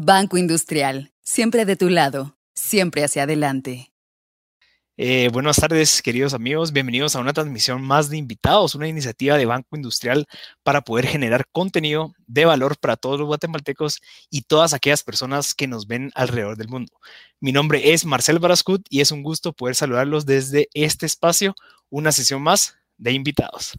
Banco Industrial, siempre de tu lado, siempre hacia adelante. Eh, buenas tardes, queridos amigos. Bienvenidos a una transmisión más de invitados, una iniciativa de Banco Industrial para poder generar contenido de valor para todos los guatemaltecos y todas aquellas personas que nos ven alrededor del mundo. Mi nombre es Marcel Barascut y es un gusto poder saludarlos desde este espacio, una sesión más de invitados.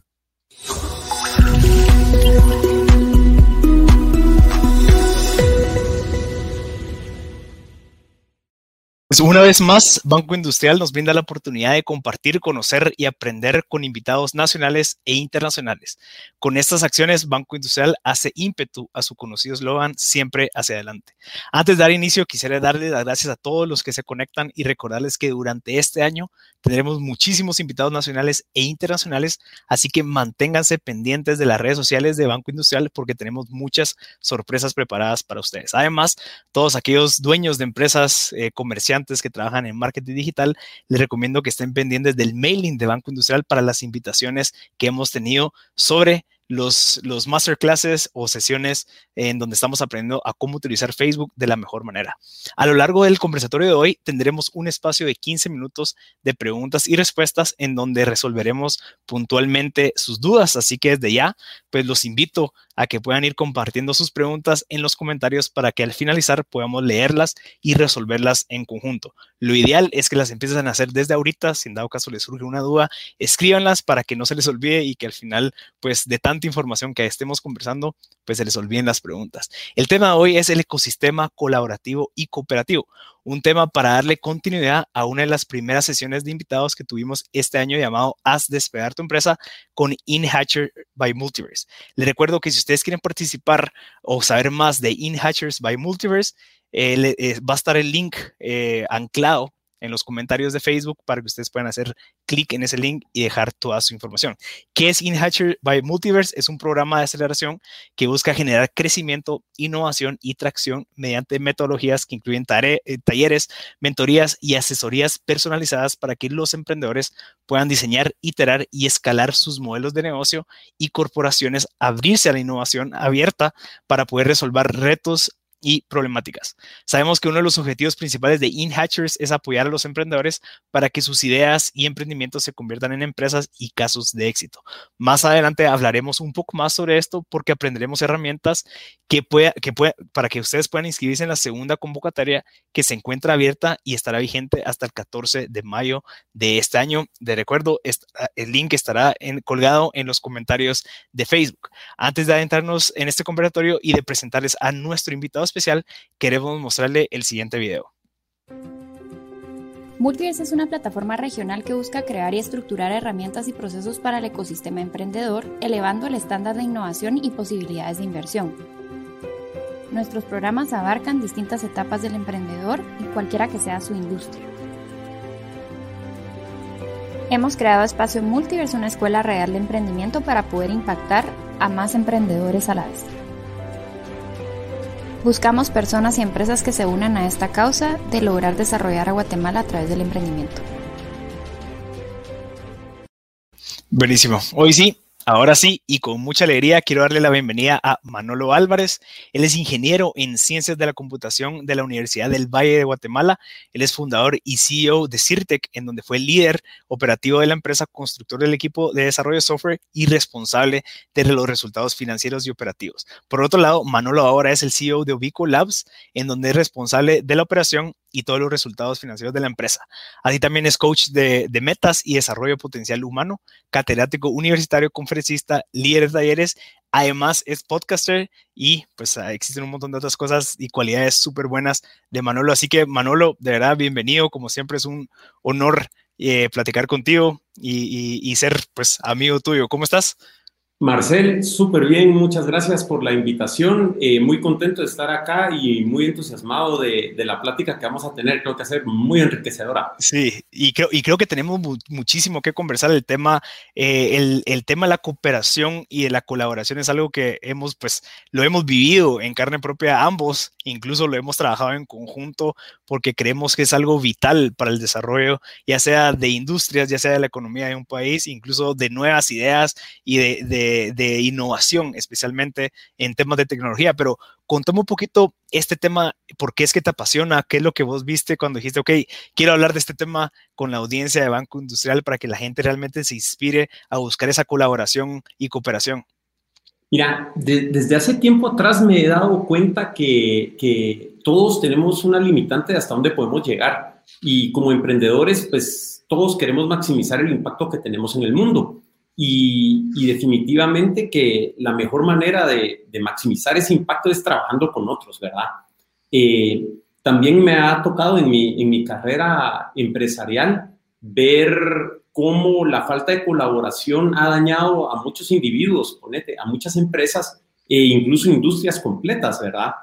Pues una vez más, Banco Industrial nos brinda la oportunidad de compartir, conocer y aprender con invitados nacionales e internacionales. Con estas acciones, Banco Industrial hace ímpetu a su conocido eslogan siempre hacia adelante. Antes de dar inicio, quisiera darle las gracias a todos los que se conectan y recordarles que durante este año tendremos muchísimos invitados nacionales e internacionales, así que manténganse pendientes de las redes sociales de Banco Industrial porque tenemos muchas sorpresas preparadas para ustedes. Además, todos aquellos dueños de empresas eh, que trabajan en marketing digital, les recomiendo que estén pendientes del mailing de Banco Industrial para las invitaciones que hemos tenido sobre los, los masterclasses o sesiones en donde estamos aprendiendo a cómo utilizar Facebook de la mejor manera. A lo largo del conversatorio de hoy tendremos un espacio de 15 minutos de preguntas y respuestas en donde resolveremos puntualmente sus dudas. Así que desde ya, pues los invito a que puedan ir compartiendo sus preguntas en los comentarios para que al finalizar podamos leerlas y resolverlas en conjunto. Lo ideal es que las empiecen a hacer desde ahorita, si en dado caso les surge una duda, escríbanlas para que no se les olvide y que al final, pues de tanta información que estemos conversando, pues se les olviden las preguntas. El tema de hoy es el ecosistema colaborativo y cooperativo, un tema para darle continuidad a una de las primeras sesiones de invitados que tuvimos este año llamado Haz despegar tu empresa con InHatcher by Multiverse. Les recuerdo que si ustedes quieren participar o saber más de InHatchers by Multiverse, eh, eh, va a estar el link eh, anclado en los comentarios de Facebook para que ustedes puedan hacer clic en ese link y dejar toda su información. ¿Qué es InHatcher by Multiverse? Es un programa de aceleración que busca generar crecimiento, innovación y tracción mediante metodologías que incluyen talleres, mentorías y asesorías personalizadas para que los emprendedores puedan diseñar, iterar y escalar sus modelos de negocio y corporaciones abrirse a la innovación abierta para poder resolver retos y problemáticas. Sabemos que uno de los objetivos principales de InHatchers es apoyar a los emprendedores para que sus ideas y emprendimientos se conviertan en empresas y casos de éxito. Más adelante hablaremos un poco más sobre esto porque aprenderemos herramientas que pueda, que pueda, para que ustedes puedan inscribirse en la segunda convocatoria que se encuentra abierta y estará vigente hasta el 14 de mayo de este año. De recuerdo, el link estará colgado en los comentarios de Facebook. Antes de adentrarnos en este conversatorio y de presentarles a nuestro invitado especial, queremos mostrarle el siguiente video. Multiverse es una plataforma regional que busca crear y estructurar herramientas y procesos para el ecosistema emprendedor, elevando el estándar de innovación y posibilidades de inversión. Nuestros programas abarcan distintas etapas del emprendedor y cualquiera que sea su industria. Hemos creado Espacio Multiverse, una escuela real de emprendimiento para poder impactar a más emprendedores a la vez. Buscamos personas y empresas que se unan a esta causa de lograr desarrollar a Guatemala a través del emprendimiento. Buenísimo. Hoy sí, Ahora sí, y con mucha alegría, quiero darle la bienvenida a Manolo Álvarez. Él es ingeniero en ciencias de la computación de la Universidad del Valle de Guatemala. Él es fundador y CEO de Cirtec, en donde fue líder operativo de la empresa, constructor del equipo de desarrollo de software y responsable de los resultados financieros y operativos. Por otro lado, Manolo ahora es el CEO de Ubico Labs, en donde es responsable de la operación y todos los resultados financieros de la empresa. Así también es coach de, metas y desarrollo potencial humano, catedrático universitario, conferencista, líder de talleres, además es podcaster y pues ah, existen un montón de otras cosas y cualidades súper buenas de Manolo. Así que Manolo, de verdad, bienvenido, como siempre es un honor eh, platicar contigo y, y ser pues amigo tuyo. ¿Cómo estás? Marcel, súper bien, muchas gracias por la invitación. Eh, muy contento de estar acá y muy entusiasmado de, la plática que vamos a tener. Creo que va a ser muy enriquecedora. Sí, y creo, y creo que tenemos muchísimo que conversar. El tema, eh, el, el, tema de la cooperación y de la colaboración es algo que hemos, pues, lo hemos vivido en carne propia ambos, incluso lo hemos trabajado en conjunto porque creemos que es algo vital para el desarrollo, ya sea de industrias, ya sea de la economía de un país, incluso de nuevas ideas y de de, innovación, especialmente en temas de tecnología. Pero contame un poquito este tema, por qué es que te apasiona, qué es lo que vos viste cuando dijiste, ok, quiero hablar de este tema con la audiencia de Banco Industrial para que la gente realmente se inspire a buscar esa colaboración y cooperación. Mira, desde hace tiempo atrás me he dado cuenta que, que todos tenemos una limitante de hasta dónde podemos llegar y como emprendedores, pues todos queremos maximizar el impacto que tenemos en el mundo. Y, definitivamente que la mejor manera de, maximizar ese impacto es trabajando con otros, ¿verdad? Eh, también me ha tocado en mi, en mi carrera empresarial ver cómo la falta de colaboración ha dañado a muchos individuos, ponete, a muchas empresas e incluso industrias completas, ¿verdad?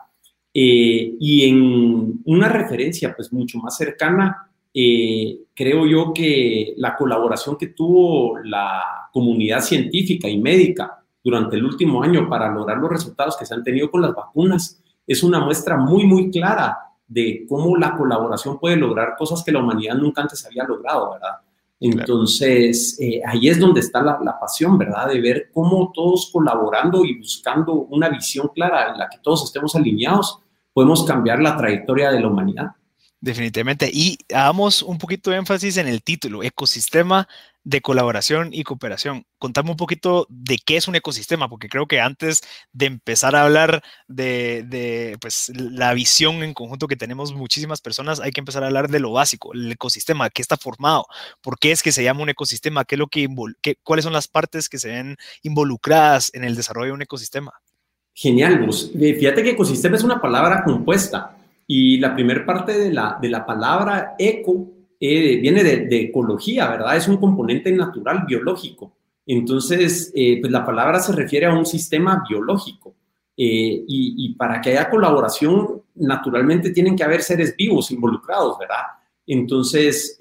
Eh, y en una referencia pues mucho más cercana eh, creo yo que la colaboración que tuvo la comunidad científica y médica durante el último año para lograr los resultados que se han tenido con las vacunas es una muestra muy, muy clara de cómo la colaboración puede lograr cosas que la humanidad nunca antes había logrado, ¿verdad? Entonces, eh, ahí es donde está la, la, pasión, ¿verdad? De ver cómo todos colaborando y buscando una visión clara en la que todos estemos alineados, podemos cambiar la trayectoria de la humanidad. Definitivamente. Y hagamos un poquito de énfasis en el título, ecosistema de colaboración y cooperación. Contame un poquito de qué es un ecosistema, porque creo que antes de empezar a hablar de, pues, la visión en conjunto que tenemos muchísimas personas, hay que empezar a hablar de lo básico, el ecosistema, qué está formado, por qué es que se llama un ecosistema, qué es lo que, cuáles son las partes que se ven involucradas en el desarrollo de un ecosistema. Genial, Gus. Fíjate que ecosistema es una palabra compuesta y la primera parte de la, de la palabra eco eh, viene de, ecología, ¿verdad? Es un componente natural biológico. Entonces, eh, pues la palabra se refiere a un sistema biológico. Eh, y, para que haya colaboración, naturalmente tienen que haber seres vivos involucrados, ¿verdad? Entonces,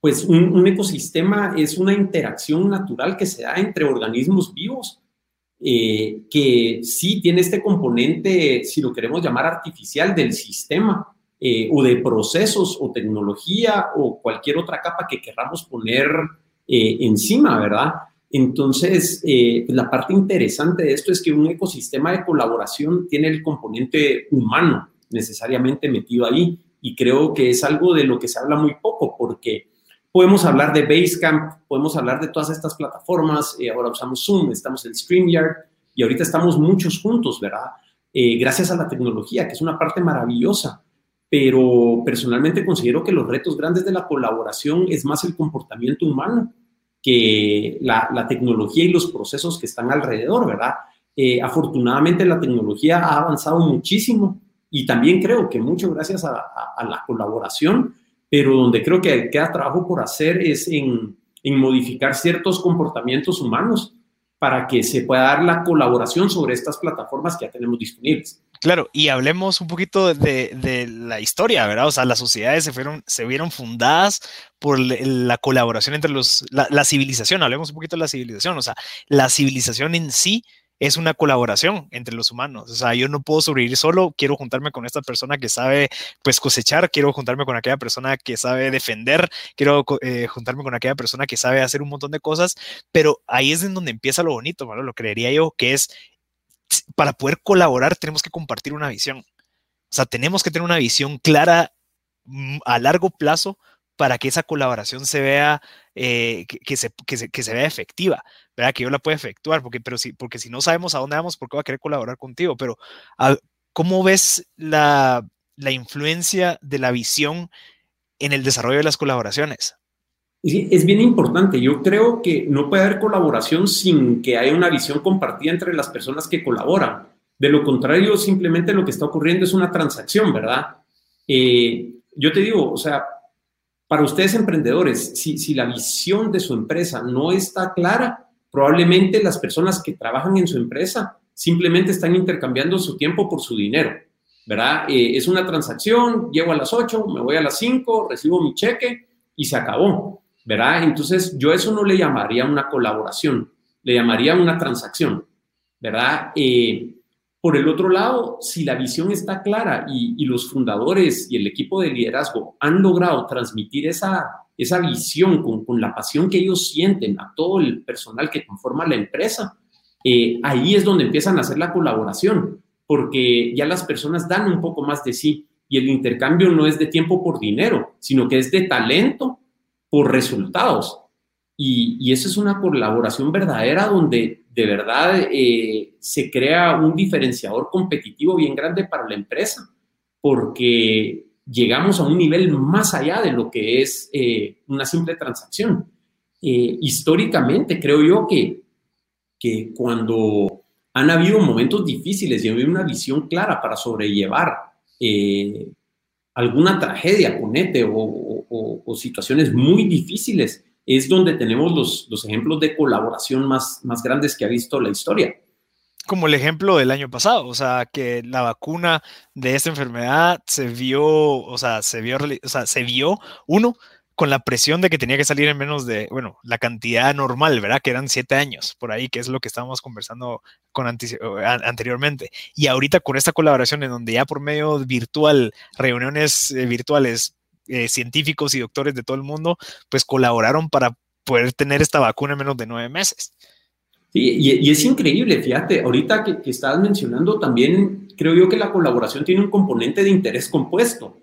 pues un, ecosistema es una interacción natural que se da entre organismos vivos que sí tiene este componente, si lo queremos llamar artificial, del sistema eh, o de procesos o tecnología o cualquier otra capa que queramos poner eh, encima, ¿verdad? Entonces, pues la parte interesante de esto es que un ecosistema de colaboración tiene el componente humano necesariamente metido ahí y creo que es algo de lo que se habla muy poco porque Podemos hablar de Basecamp, podemos hablar de todas estas plataformas. Eh, ahora usamos Zoom, estamos en StreamYard y ahorita estamos muchos juntos, ¿verdad? Eh, gracias a la tecnología, que es una parte maravillosa. Pero personalmente considero que los retos grandes de la colaboración es más el comportamiento humano que la, tecnología y los procesos que están alrededor, ¿verdad? Eh, afortunadamente la tecnología ha avanzado muchísimo y también creo que mucho gracias a la colaboración pero donde creo que queda trabajo por hacer es en, modificar ciertos comportamientos humanos para que se pueda dar la colaboración sobre estas plataformas que ya tenemos disponibles. Claro, y hablemos un poquito de, la historia, ¿verdad? O sea, las sociedades se, fueron, se vieron fundadas por la colaboración entre los, la, civilización, hablemos un poquito de la civilización, o sea, la civilización en sí es una colaboración entre los humanos. O sea, yo no puedo sobrevivir solo, quiero juntarme con esta persona que sabe pues cosechar, quiero juntarme con aquella persona que sabe defender, quiero eh, juntarme con aquella persona que sabe hacer un montón de cosas, pero ahí es en donde empieza lo bonito, ¿vale? lo creería yo, que es para poder colaborar tenemos que compartir una visión. O sea, tenemos que tener una visión clara mm, a largo plazo para que esa colaboración se vea, eh, que, se, que, se, vea efectiva, ¿verdad? Que yo la pueda efectuar, porque, pero si, porque si no sabemos a dónde vamos, ¿por qué va a querer colaborar contigo? Pero, ¿cómo ves la, la influencia de la visión en el desarrollo de las colaboraciones? Es bien importante. Yo creo que no puede haber colaboración sin que haya una visión compartida entre las personas que colaboran. De lo contrario, simplemente lo que está ocurriendo es una transacción, ¿verdad? Eh, yo te digo, o sea, para ustedes emprendedores, si, la visión de su empresa no está clara, probablemente las personas que trabajan en su empresa simplemente están intercambiando su tiempo por su dinero, ¿verdad? Eh, es una transacción, llego a las 8, me voy a las 5, recibo mi cheque y se acabó, ¿verdad? Entonces yo eso no le llamaría una colaboración, le llamaría una transacción, ¿verdad? Eh, por el otro lado, si la visión está clara y, los fundadores y el equipo de liderazgo han logrado transmitir esa, esa visión con, la pasión que ellos sienten a todo el personal que conforma la empresa, eh, ahí es donde empiezan a hacer la colaboración. porque ya las personas dan un poco más de sí y el intercambio no es de tiempo por dinero, sino que es de talento por resultados. Y, eso es una colaboración verdadera donde de verdad eh, se crea un diferenciador competitivo bien grande para la empresa, porque llegamos a un nivel más allá de lo que es eh, una simple transacción. Eh, históricamente creo yo que, que cuando han habido momentos difíciles y hay una visión clara para sobrellevar alguna tragedia, ponete, o, o, situaciones muy difíciles, es donde tenemos los, los ejemplos de colaboración más, más grandes que ha visto la historia. Como el ejemplo del año pasado, o sea, que la vacuna de esta enfermedad se vio, o sea, se vio, o sea, se vio, uno, con la presión de que tenía que salir en menos de, bueno, la cantidad normal, ¿verdad? Que eran siete años, por ahí, que es lo que estábamos conversando con anteriormente. Y ahorita con esta colaboración en donde ya por medio virtual, reuniones eh, virtuales, eh, científicos y doctores de todo el mundo, pues colaboraron para poder tener esta vacuna en menos de nueve meses. Sí, y, es increíble, fíjate, ahorita que, que mencionando también, creo yo que la colaboración tiene un componente de interés compuesto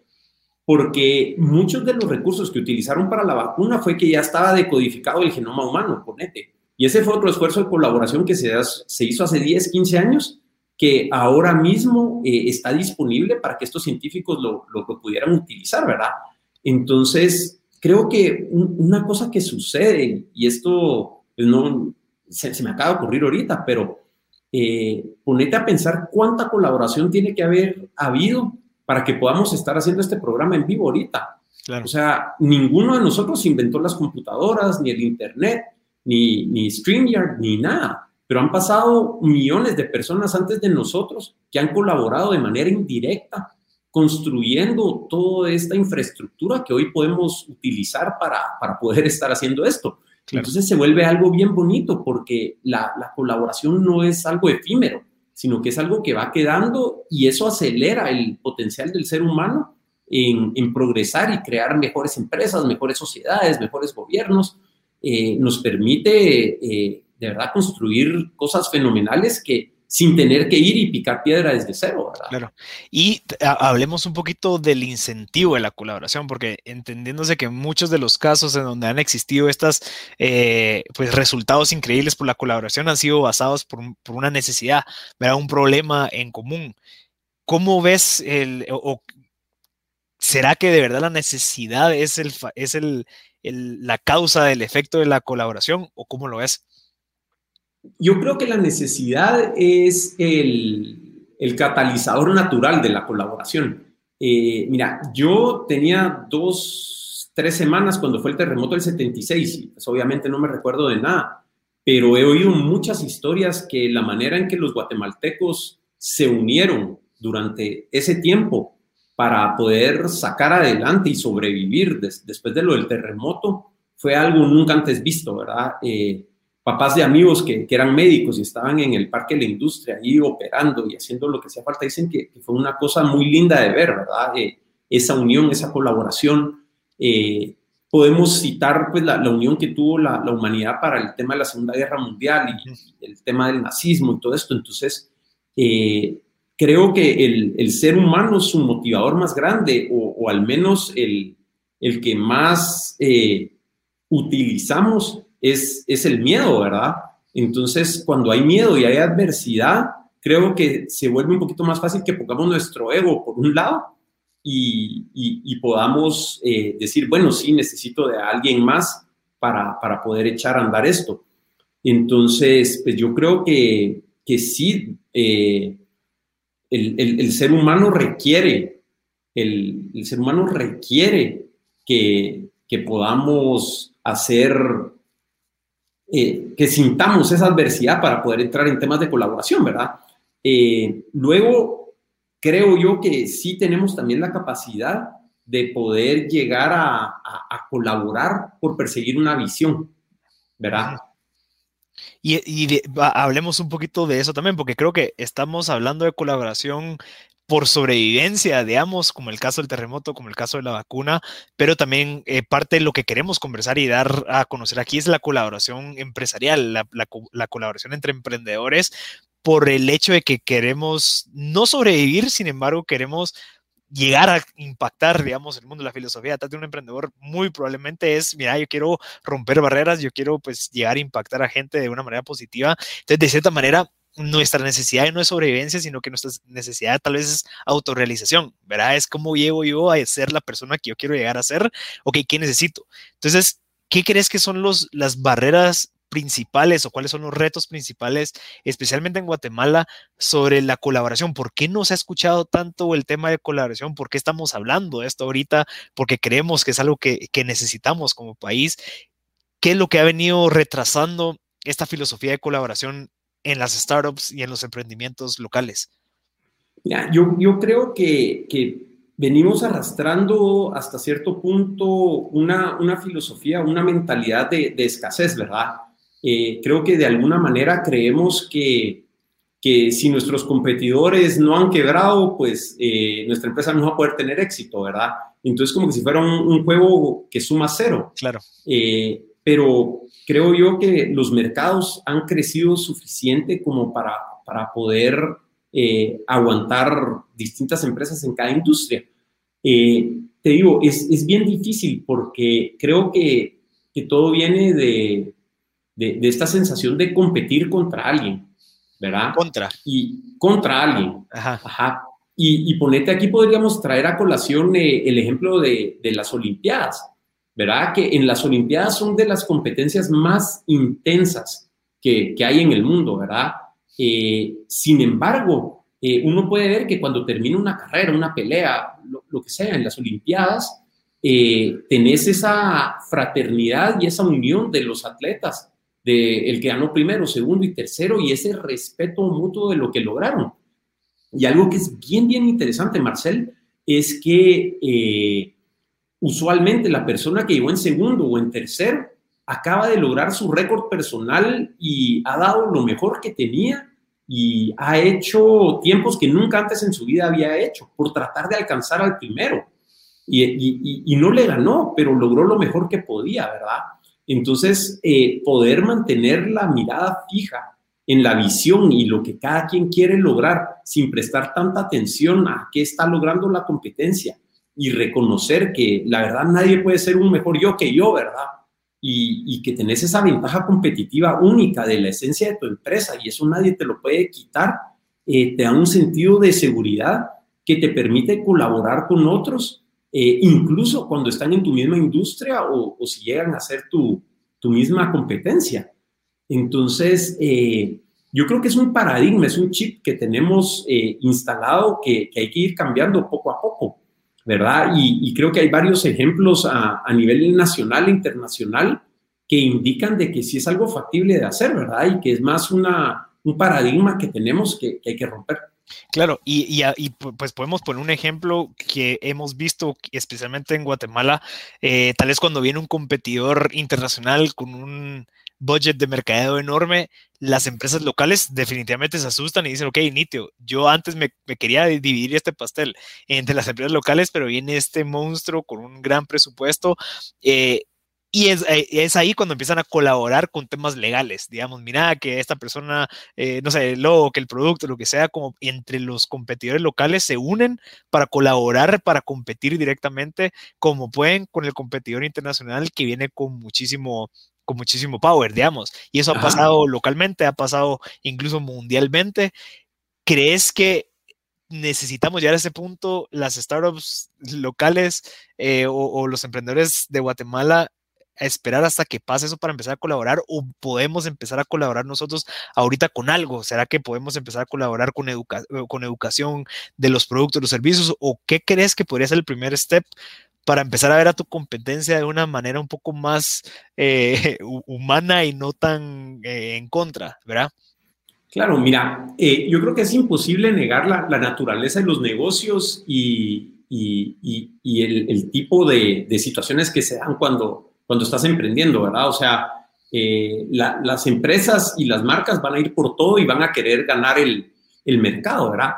porque muchos de los recursos que utilizaron para la vacuna fue que ya estaba decodificado el genoma humano, ponete. Y ese fue otro esfuerzo de colaboración que se, se hizo hace 10, 15 años, que ahora mismo eh, está disponible para que estos científicos lo, lo, pudieran utilizar, ¿verdad? Entonces, creo que una cosa que sucede, y esto pues no, se, me acaba de ocurrir ahorita, pero eh, ponete a pensar cuánta colaboración tiene que haber habido para que podamos estar haciendo este programa en vivo ahorita. O sea, ninguno de nosotros inventó las computadoras, ni el Internet, ni, ni StreamYard, ni nada. Pero han pasado millones de personas antes de nosotros que han colaborado de manera indirecta construyendo toda esta infraestructura que hoy podemos utilizar para, para poder estar haciendo esto. Entonces se vuelve algo bien bonito porque la, la colaboración no es algo efímero, sino que es algo que va quedando y eso acelera el potencial del ser humano en, progresar y crear mejores empresas, mejores sociedades, mejores gobiernos. Eh, nos permite eh, de verdad construir cosas fenomenales que, sin tener que ir y picar piedra desde cero, ¿verdad? Claro. Y hablemos un poquito del incentivo de la colaboración, porque entendiéndose que muchos de los casos en donde han existido estos eh, pues, resultados increíbles por la colaboración han sido basados por, una necesidad, ¿verdad? un problema en común. ¿Cómo ves el, o, será que de verdad la necesidad es, el, es el, la causa del efecto de la colaboración o cómo lo ves? Yo creo que la necesidad es el, catalizador natural de la colaboración. Eh, mira, yo tenía dos, tres semanas cuando fue el terremoto del 76 y pues obviamente no me recuerdo de nada, pero he oído muchas historias que la manera en que los guatemaltecos se unieron durante ese tiempo para poder sacar adelante y sobrevivir después de lo del terremoto fue algo nunca antes visto, ¿verdad? Eh, papás de amigos que, eran médicos y estaban en el parque de la industria ahí operando y haciendo lo que hacía falta, dicen que, fue una cosa muy linda de ver, ¿verdad? Eh, esa unión, esa colaboración. Eh, podemos citar pues, la, unión que tuvo la, humanidad para el tema de la Segunda Guerra Mundial y, el tema del nazismo y todo esto. Entonces, eh, creo que el, ser humano, su motivador más grande, o, al menos el, el que más utilizamos, es, el miedo, ¿verdad? Entonces, cuando hay miedo y hay adversidad, creo que se vuelve un poquito más fácil que pongamos nuestro ego por un lado y, podamos eh, decir, bueno, sí, necesito de alguien más para, poder echar a andar esto. Entonces, pues yo creo que, que sí, eh, el, ser humano requiere, el, ser humano requiere que, que podamos hacer eh, que sintamos esa adversidad para poder entrar en temas de colaboración, ¿verdad? Eh, luego, creo yo que sí tenemos también la capacidad de poder llegar a, colaborar por perseguir una visión, ¿verdad? Y, hablemos un poquito de eso también, porque creo que estamos hablando de colaboración por sobrevivencia, digamos, como el caso del terremoto, como el caso de la vacuna, pero también eh, parte de lo que queremos conversar y dar a conocer aquí es la colaboración empresarial, la, colaboración entre emprendedores por el hecho de que queremos no sobrevivir, sin embargo, queremos llegar a impactar, digamos, el mundo de la filosofía de un emprendedor muy probablemente es, mira, yo quiero romper barreras, yo quiero pues llegar a impactar a gente de una manera positiva. Entonces, de cierta manera, nuestra necesidad no es sobrevivencia, sino que nuestra necesidad tal vez es autorrealización, ¿verdad? Es cómo llego yo a ser la persona que yo quiero llegar a ser, ok, ¿qué necesito? Entonces, ¿qué crees que son los, las barreras principales o cuáles son los retos principales, especialmente en Guatemala, sobre la colaboración? ¿Por qué no se ha escuchado tanto el tema de colaboración? ¿Por qué estamos hablando de esto ahorita? Porque creemos que es algo que, que necesitamos como país. ¿Qué es lo que ha venido retrasando esta filosofía de colaboración en las startups y en los emprendimientos locales? Ya, yo, yo creo que, que, venimos arrastrando hasta cierto punto una, una filosofía, una mentalidad de, de escasez, ¿verdad? Eh, creo que de alguna manera creemos que, que, si nuestros competidores no han quebrado, pues eh, nuestra empresa no va a poder tener éxito, ¿verdad? Entonces, como que si fuera un, un juego que suma cero. Claro. Eh, pero creo yo que los mercados han crecido suficiente como para, para poder eh, aguantar distintas empresas en cada industria. Eh, te digo, es, es, bien difícil porque creo que, que todo viene de, de, de, esta sensación de competir contra alguien, ¿verdad? Contra. Y contra alguien. Ajá. Ajá. Y, y ponete aquí, podríamos traer a colación eh, el ejemplo de, de las Olimpiadas. ¿Verdad? Que en las Olimpiadas son de las competencias más intensas que, que hay en el mundo, ¿verdad? Eh, sin embargo, eh, uno puede ver que cuando termina una carrera, una pelea, lo, lo que sea, en las Olimpiadas, eh, tenés esa fraternidad y esa unión de los atletas, de el que ganó primero, segundo y tercero, y ese respeto mutuo de lo que lograron. Y algo que es bien, bien interesante, Marcel, es que eh, usualmente la persona que llegó en segundo o en tercero acaba de lograr su récord personal y ha dado lo mejor que tenía y ha hecho tiempos que nunca antes en su vida había hecho por tratar de alcanzar al primero. Y, no le ganó, pero logró lo mejor que podía, ¿verdad? Entonces, eh, poder mantener la mirada fija en la visión y lo que cada quien quiere lograr sin prestar tanta atención a qué está logrando la competencia y reconocer que la verdad nadie puede ser un mejor yo que yo, ¿verdad? Y, y, que tenés esa ventaja competitiva única de la esencia de tu empresa y eso nadie te lo puede quitar, eh, te da un sentido de seguridad que te permite colaborar con otros, eh, incluso cuando están en tu misma industria o, o si llegan a ser tu, tu misma competencia. Entonces, eh, yo creo que es un paradigma, es un chip que tenemos eh, instalado que, que hay que ir cambiando poco a poco. ¿Verdad? Y, creo que hay varios ejemplos a, nivel nacional e internacional que indican de que sí es algo factible de hacer, ¿verdad? Y que es más una, un paradigma que tenemos que, hay que romper. Claro, y, pues podemos poner un ejemplo que hemos visto especialmente en Guatemala, eh, tal vez cuando viene un competidor internacional con un budget de mercadeo enorme, las empresas locales definitivamente se asustan y dicen, ok, Nitio, yo antes me, me, quería dividir este pastel entre las empresas locales, pero viene este monstruo con un gran presupuesto. Eh, y es, eh, es, ahí cuando empiezan a colaborar con temas legales, digamos, mira que esta persona, eh, no sé, logo, que el producto, lo que sea, como entre los competidores locales se unen para colaborar, para competir directamente, como pueden con el competidor internacional que viene con muchísimo con muchísimo power, digamos. Y eso ha pasado localmente, ha pasado incluso mundialmente. ¿Crees que necesitamos llegar a ese punto, las startups locales eh, o, o, los emprendedores de Guatemala, a esperar hasta que pase eso para empezar a colaborar o podemos empezar a colaborar nosotros ahorita con algo? ¿Será que podemos empezar a colaborar con, educa con educación de los productos, los servicios? ¿O qué crees que podría ser el primer step para empezar a ver a tu competencia de una manera un poco más eh, humana y no tan eh, en contra, ¿verdad? Claro, mira, eh, yo creo que es imposible negar la, la naturaleza de los negocios y, y, y, el, tipo de, de, situaciones que se dan cuando, cuando estás emprendiendo, ¿verdad? O sea, la, las empresas y las marcas van a ir por todo y van a querer ganar el, el mercado, ¿verdad?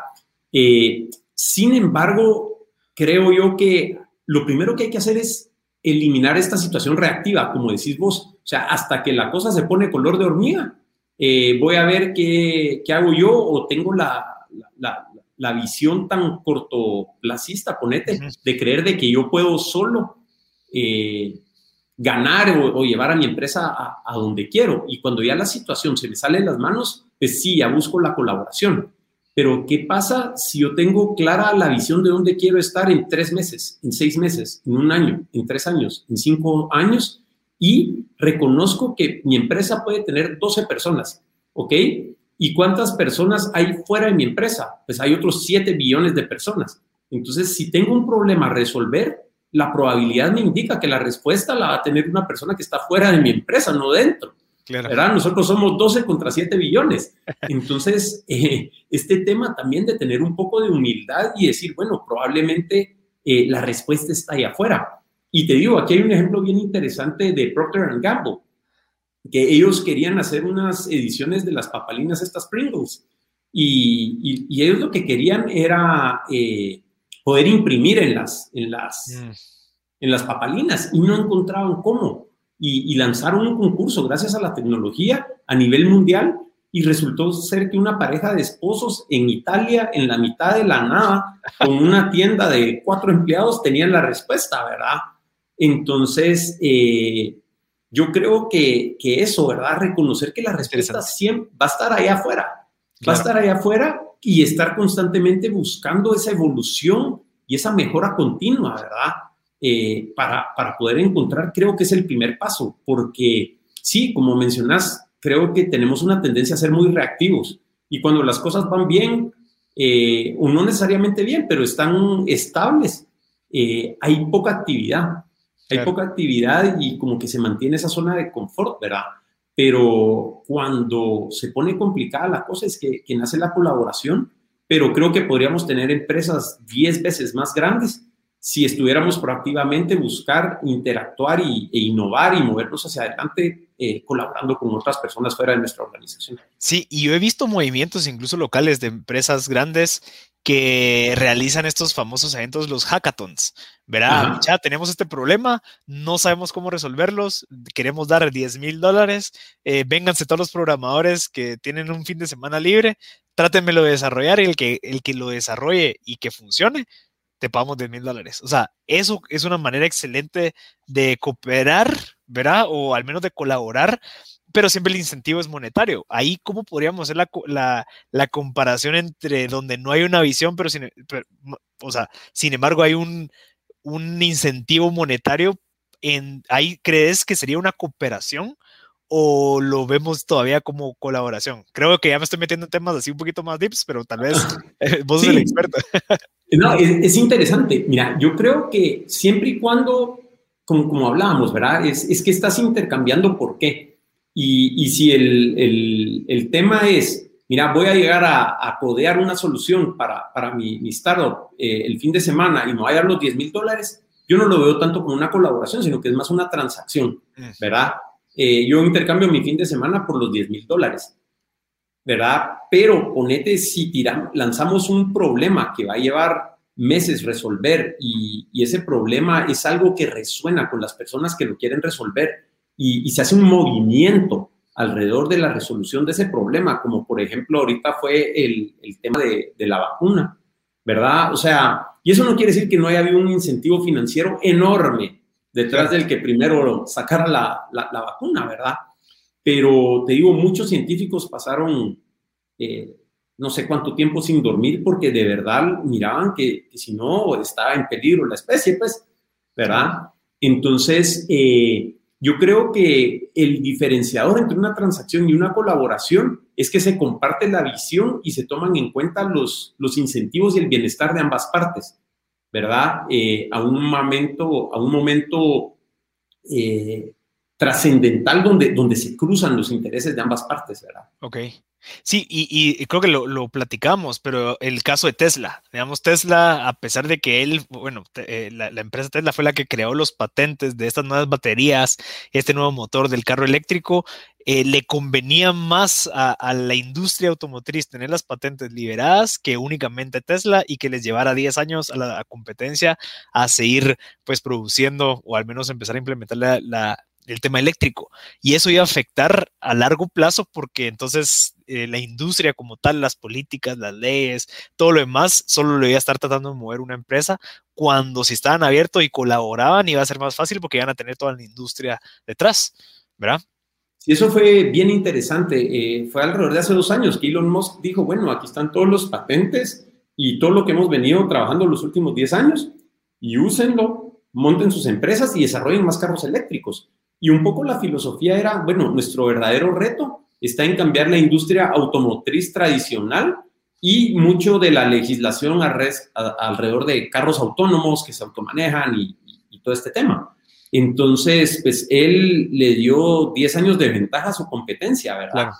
Sin embargo, creo yo que lo primero que hay que hacer es eliminar esta situación reactiva, como decís vos. O sea, hasta que la cosa se pone color de hormiga, eh, voy a ver qué, qué, hago yo o tengo la, la, la visión tan cortoplacista, ponete, de creer de que yo puedo solo eh, ganar o, llevar a mi empresa a, a, donde quiero. Y cuando ya la situación se me sale de las manos, pues sí, ya busco la colaboración. Pero ¿qué pasa si yo tengo clara la visión de dónde quiero estar en tres meses, en seis meses, en un año, en tres años, en cinco años? Y reconozco que mi empresa puede tener 12 personas, ¿ok? ¿Y cuántas personas hay fuera de mi empresa? Pues hay otros 7 billones de personas. Entonces, si tengo un problema a resolver, la probabilidad me indica que la respuesta la va a tener una persona que está fuera de mi empresa, no dentro. Claro. ¿verdad? Nosotros somos 12 contra 7 billones. Entonces, eh, este tema también de tener un poco de humildad y decir, bueno, probablemente eh, la respuesta está ahí afuera. Y te digo, aquí hay un ejemplo bien interesante de Procter Gamble que ellos querían hacer unas ediciones de las papalinas, estas Pringles. Y, y, ellos lo que querían era eh, poder imprimir en las, en, las, mm. en las papalinas y no encontraban cómo. Y, y, lanzaron un concurso gracias a la tecnología a nivel mundial y resultó ser que una pareja de esposos en Italia, en la mitad de la nada, con una tienda de cuatro empleados, tenían la respuesta, ¿verdad? Entonces, eh, yo creo que, que, eso, ¿verdad? Reconocer que la respuesta siempre va a estar allá afuera, va a estar allá afuera y estar constantemente buscando esa evolución y esa mejora continua, ¿verdad? Eh, para, para poder encontrar, creo que es el primer paso, porque sí, como mencionas, creo que tenemos una tendencia a ser muy reactivos y cuando las cosas van bien, eh, o no necesariamente bien, pero están estables, eh, hay poca actividad. Hay poca actividad y como que se mantiene esa zona de confort, ¿verdad? Pero cuando se pone complicada la cosa es que, que nace la colaboración, pero creo que podríamos tener empresas 10 veces más grandes si estuviéramos proactivamente buscar interactuar y, e innovar y movernos hacia adelante eh, colaborando con otras personas fuera de nuestra organización. Sí, y yo he visto movimientos incluso locales de empresas grandes que realizan estos famosos eventos, los hackathons. Verá, ya tenemos este problema, no sabemos cómo resolverlos, queremos dar 10 mil dólares, eh, vénganse todos los programadores que tienen un fin de semana libre, trátenmelo de desarrollar y el que, el que lo desarrolle y que funcione, te pagamos 10 mil dólares. O sea, eso es una manera excelente de cooperar, ¿verdad? O al menos de colaborar pero siempre el incentivo es monetario. Ahí, ¿cómo podríamos hacer la, la, la comparación entre donde no hay una visión, pero, sin, o sea, sin embargo hay un, un incentivo monetario? En, ¿Ahí crees que sería una cooperación o lo vemos todavía como colaboración? Creo que ya me estoy metiendo en temas así un poquito más deeps, pero tal vez vos sos el experto. no, es, es, interesante. Mira, yo creo que siempre y cuando, como, como hablábamos, ¿verdad? Es, es que estás intercambiando por qué. Y, si el, el, tema es, mira, voy a llegar a, a codear una solución para, para mi, mi startup eh, el fin de semana y me voy a dar los 10 mil dólares, yo no lo veo tanto como una colaboración, sino que es más una transacción, ¿verdad? Eh, yo intercambio mi fin de semana por los 10 mil dólares, ¿verdad? Pero ponete, si tiramos, lanzamos un problema que va a llevar meses resolver y, y, ese problema es algo que resuena con las personas que lo quieren resolver y, se hace un movimiento alrededor de la resolución de ese problema, como por ejemplo ahorita fue el, el tema de, de, la vacuna, ¿verdad? O sea, y eso no quiere decir que no haya habido un incentivo financiero enorme detrás del que primero sacara la, la, la vacuna, ¿verdad? Pero te digo, muchos científicos pasaron eh, no sé cuánto tiempo sin dormir porque de verdad miraban que, que, si no estaba en peligro la especie, pues, ¿verdad? Entonces, eh, yo creo que el diferenciador entre una transacción y una colaboración es que se comparte la visión y se toman en cuenta los, los incentivos y el bienestar de ambas partes, ¿verdad? Eh, a un momento, a un momento eh, trascendental donde, donde se cruzan los intereses de ambas partes, ¿verdad? Ok. Sí, y, creo que lo, platicamos, pero el caso de Tesla, digamos, Tesla, a pesar de que él, bueno, eh, la, empresa Tesla fue la que creó los patentes de estas nuevas baterías, este nuevo motor del carro eléctrico, eh, le convenía más a, la industria automotriz tener las patentes liberadas que únicamente Tesla y que les llevara 10 años a la competencia a seguir pues produciendo o al menos empezar a implementar la, el tema eléctrico. Y eso iba a afectar a largo plazo porque entonces eh, la industria como tal, las políticas, las leyes, todo lo demás, solo lo iba a estar tratando de mover una empresa cuando si estaban abiertos y colaboraban iba a ser más fácil porque iban a tener toda la industria detrás, ¿verdad? Y eso fue bien interesante. Eh, fue alrededor de hace dos años que Elon Musk dijo, bueno, aquí están todos los patentes y todo lo que hemos venido trabajando los últimos 10 años y úsenlo, monten sus empresas y desarrollen más carros eléctricos. Y un poco la filosofía era, bueno, nuestro verdadero reto está en cambiar la industria automotriz tradicional y mucho de la legislación alrededor de carros autónomos que se automanejan y, y todo este tema. Entonces, pues él le dio 10 años de ventaja a su competencia, ¿verdad?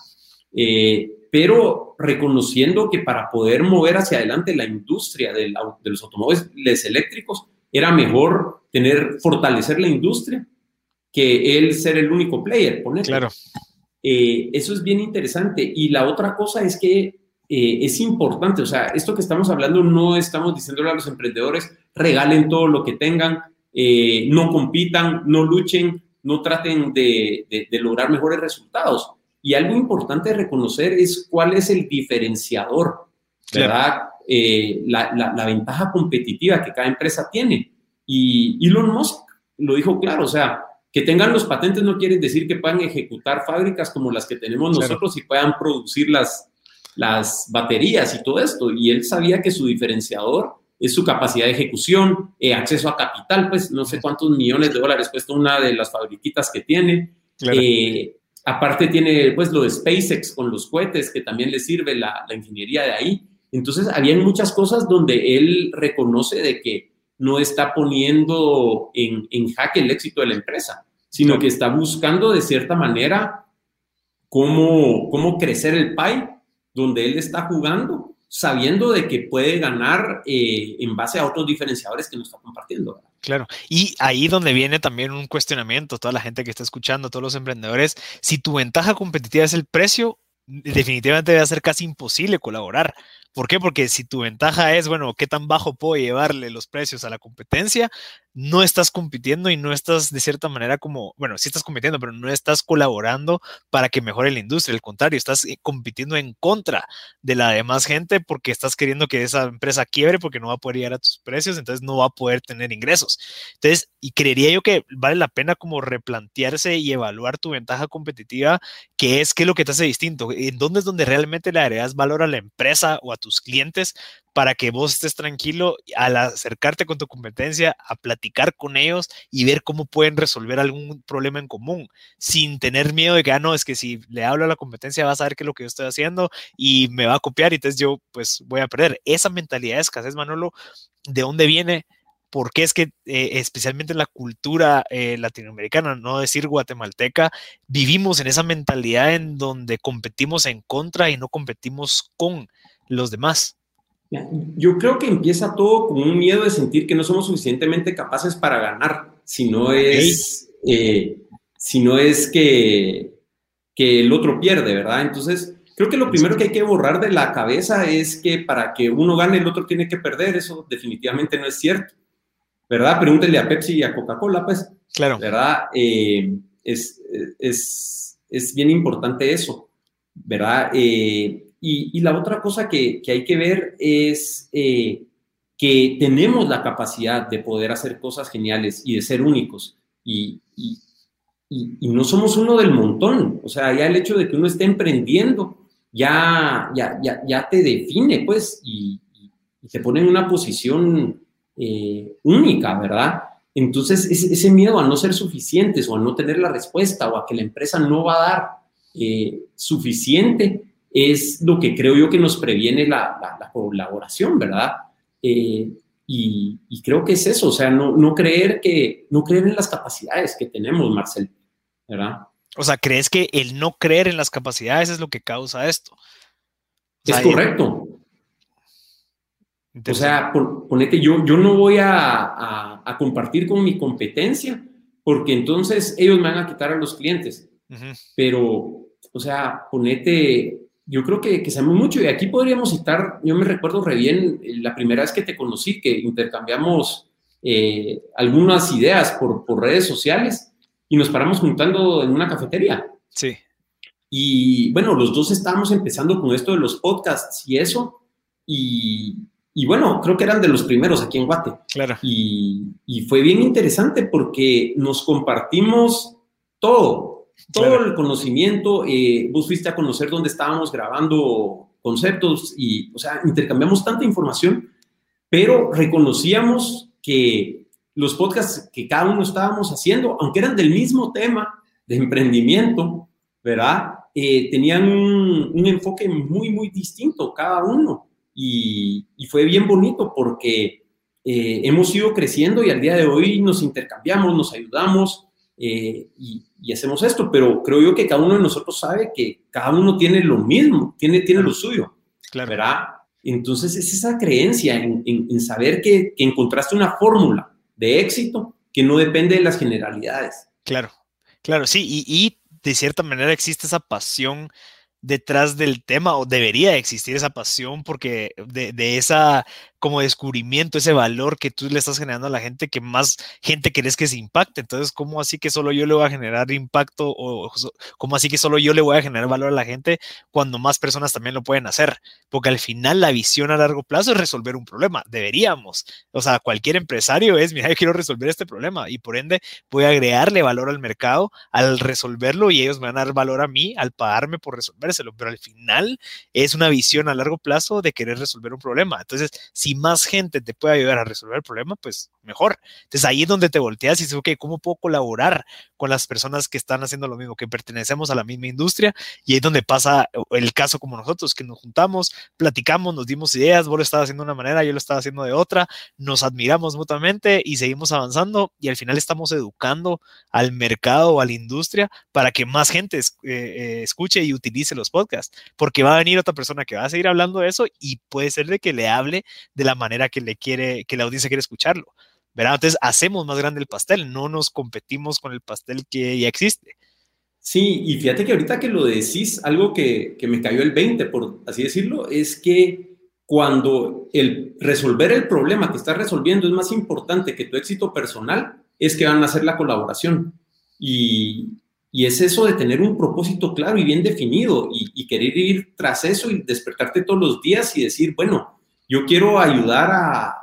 Eh, pero reconociendo que para poder mover hacia adelante la industria de los automóviles eléctricos, era mejor tener, fortalecer la industria que él ser el único player, Claro. Eh, eso es bien interesante. Y la otra cosa es que eh, es importante, o sea, esto que estamos hablando no estamos diciéndole a los emprendedores, regalen todo lo que tengan, eh, no compitan, no luchen, no traten de, lograr mejores resultados. Y algo importante de reconocer es cuál es el diferenciador, ¿verdad? Eh, la, ventaja competitiva que cada empresa tiene. Y Elon Musk lo dijo claro, o sea, que tengan los patentes no quiere decir que puedan ejecutar fábricas como las que tenemos nosotros y puedan producir las, las baterías y todo esto. Y él sabía que su diferenciador es su capacidad de ejecución, eh, acceso a capital, pues no sé cuántos millones de dólares cuesta una de las fabriquitas que tiene. Eh, aparte tiene pues lo de SpaceX con los cohetes, que también le sirve la, ingeniería de ahí. Entonces, había muchas cosas donde él reconoce de que no está poniendo en, en jaque el éxito de la empresa, sino que está buscando de cierta manera cómo, cómo crecer el pie donde él está jugando sabiendo de que puede ganar eh, en base a otros diferenciadores que nos está compartiendo. Claro, y ahí donde viene también un cuestionamiento, toda la gente que está escuchando, todos los emprendedores, si tu ventaja competitiva es el precio, definitivamente debe ser casi imposible colaborar. ¿Por qué? Porque si tu ventaja es, bueno, ¿qué tan bajo puedo llevarle los precios a la competencia? No estás compitiendo y no estás de cierta manera como, bueno, sí estás compitiendo, pero no estás colaborando para que mejore la industria. Al contrario, estás eh, compitiendo en contra de la demás gente porque estás queriendo que esa empresa quiebre porque no va a poder llegar a tus precios, entonces no va a poder tener ingresos. Entonces, y creería yo que vale la pena como replantearse y evaluar tu ventaja competitiva, que es qué es lo que te hace distinto, en dónde es donde realmente le agregas valor a la empresa o a tus clientes para que vos estés tranquilo al acercarte con tu competencia, a platicar con ellos y ver cómo pueden resolver algún problema en común, sin tener miedo de que, ah, no, es que si le hablo a la competencia va a saber qué es lo que yo estoy haciendo y me va a copiar y entonces yo pues voy a perder. Esa mentalidad de escasez, Manolo, ¿de dónde viene? porque es que eh, especialmente en la cultura eh, latinoamericana, no decir guatemalteca, vivimos en esa mentalidad en donde competimos en contra y no competimos con los demás. Yo creo que empieza todo con un miedo de sentir que no somos suficientemente capaces para ganar, si no es, eh, si no es que, que el otro pierde, ¿verdad? Entonces, creo que lo primero que hay que borrar de la cabeza es que para que uno gane, el otro tiene que perder. Eso definitivamente no es cierto, ¿verdad? Pregúntele a Pepsi y a Coca-Cola, pues. Claro. ¿Verdad? Eh, es, es, es, bien importante eso, ¿verdad? Eh, y, la otra cosa que, hay que ver es eh, que tenemos la capacidad de poder hacer cosas geniales y de ser únicos. Y, no somos uno del montón. O sea, ya el hecho de que uno esté emprendiendo ya, ya, ya, te define, pues, y, te pone en una posición eh, única, ¿verdad? Entonces, ese, miedo a no ser suficientes o a no tener la respuesta o a que la empresa no va a dar eh, suficiente, es lo que creo yo que nos previene la, colaboración, ¿verdad? Eh, y, creo que es eso, o sea, no, no, creer que, no creer en las capacidades que tenemos, Marcel, ¿verdad? O sea, ¿crees que el no creer en las capacidades es lo que causa esto? es correcto. O sea, ponete, yo, yo no voy a, a, compartir con mi competencia porque entonces ellos me van a quitar a los clientes. Pero, o sea, ponete, yo creo que, que sabemos mucho y aquí podríamos citar, yo me recuerdo re bien eh, la primera vez que te conocí, que intercambiamos eh, algunas ideas por, por, redes sociales y nos paramos juntando en una cafetería. Sí. Y bueno, los dos estábamos empezando con esto de los podcasts y eso, y, y bueno, creo que eran de los primeros aquí en Guate. Claro. Y, y fue bien interesante porque nos compartimos todo, todo Claro. el conocimiento. eh, vos fuiste a conocer dónde estábamos grabando conceptos y, o sea, intercambiamos tanta información, pero reconocíamos que los podcasts que cada uno estábamos haciendo, aunque eran del mismo tema de emprendimiento, ¿verdad? Eh, tenían un, un enfoque muy, muy distinto cada uno. Y, y fue bien bonito porque eh, hemos ido creciendo y al día de hoy nos intercambiamos, nos ayudamos eh, y, y hacemos esto, pero creo yo que cada uno de nosotros sabe que cada uno tiene lo mismo, tiene, tiene lo suyo, Claro. ¿verdad? Entonces es esa creencia en, en- en saber que, que encontraste una fórmula de éxito que no depende de las generalidades. Claro, claro, sí, y, y de cierta manera existe esa pasión detrás del tema, o debería existir esa pasión, porque de, de esa como descubrimiento, ese valor que tú le estás generando a la gente, que más gente querés que se impacte. Entonces, ¿cómo así que solo yo le voy a generar impacto o cómo así que solo yo le voy a generar valor a la gente cuando más personas también lo pueden hacer? Porque al final la visión a largo plazo es resolver un problema. Deberíamos. O sea, cualquier empresario es, mira, yo quiero resolver este problema y por ende voy a agregarle valor al mercado al resolverlo y ellos me van a dar valor a mí al pagarme por resolvérselo. Pero al final es una visión a largo plazo de querer resolver un problema. Entonces, si más gente te puede ayudar a resolver el problema, pues mejor. Entonces ahí es donde te volteas y dices, ok, ¿cómo puedo colaborar con las personas que están haciendo lo mismo, que pertenecemos a la misma industria? Y ahí es donde pasa el caso como nosotros, que nos juntamos, platicamos, nos dimos ideas, vos lo estabas haciendo de una manera, yo lo estaba haciendo de otra, nos admiramos mutuamente y seguimos avanzando y al final estamos educando al mercado o a la industria para que más gente es- eh, eh, escuche y utilice los podcasts, porque va a venir otra persona que va a seguir hablando de eso y puede ser de que le hable de la manera que le quiere, que la audiencia quiere escucharlo. ¿verdad? Entonces hacemos más grande el pastel, no nos competimos con el pastel que ya existe. Sí, y fíjate que ahorita que lo decís, algo que, que me cayó el 20, por así decirlo, es que cuando el resolver el problema que estás resolviendo es más importante que tu éxito personal, es que van a hacer la colaboración. Y, y es eso de tener un propósito claro y bien definido y, y querer ir tras eso y despertarte todos los días y decir, bueno, yo quiero ayudar a,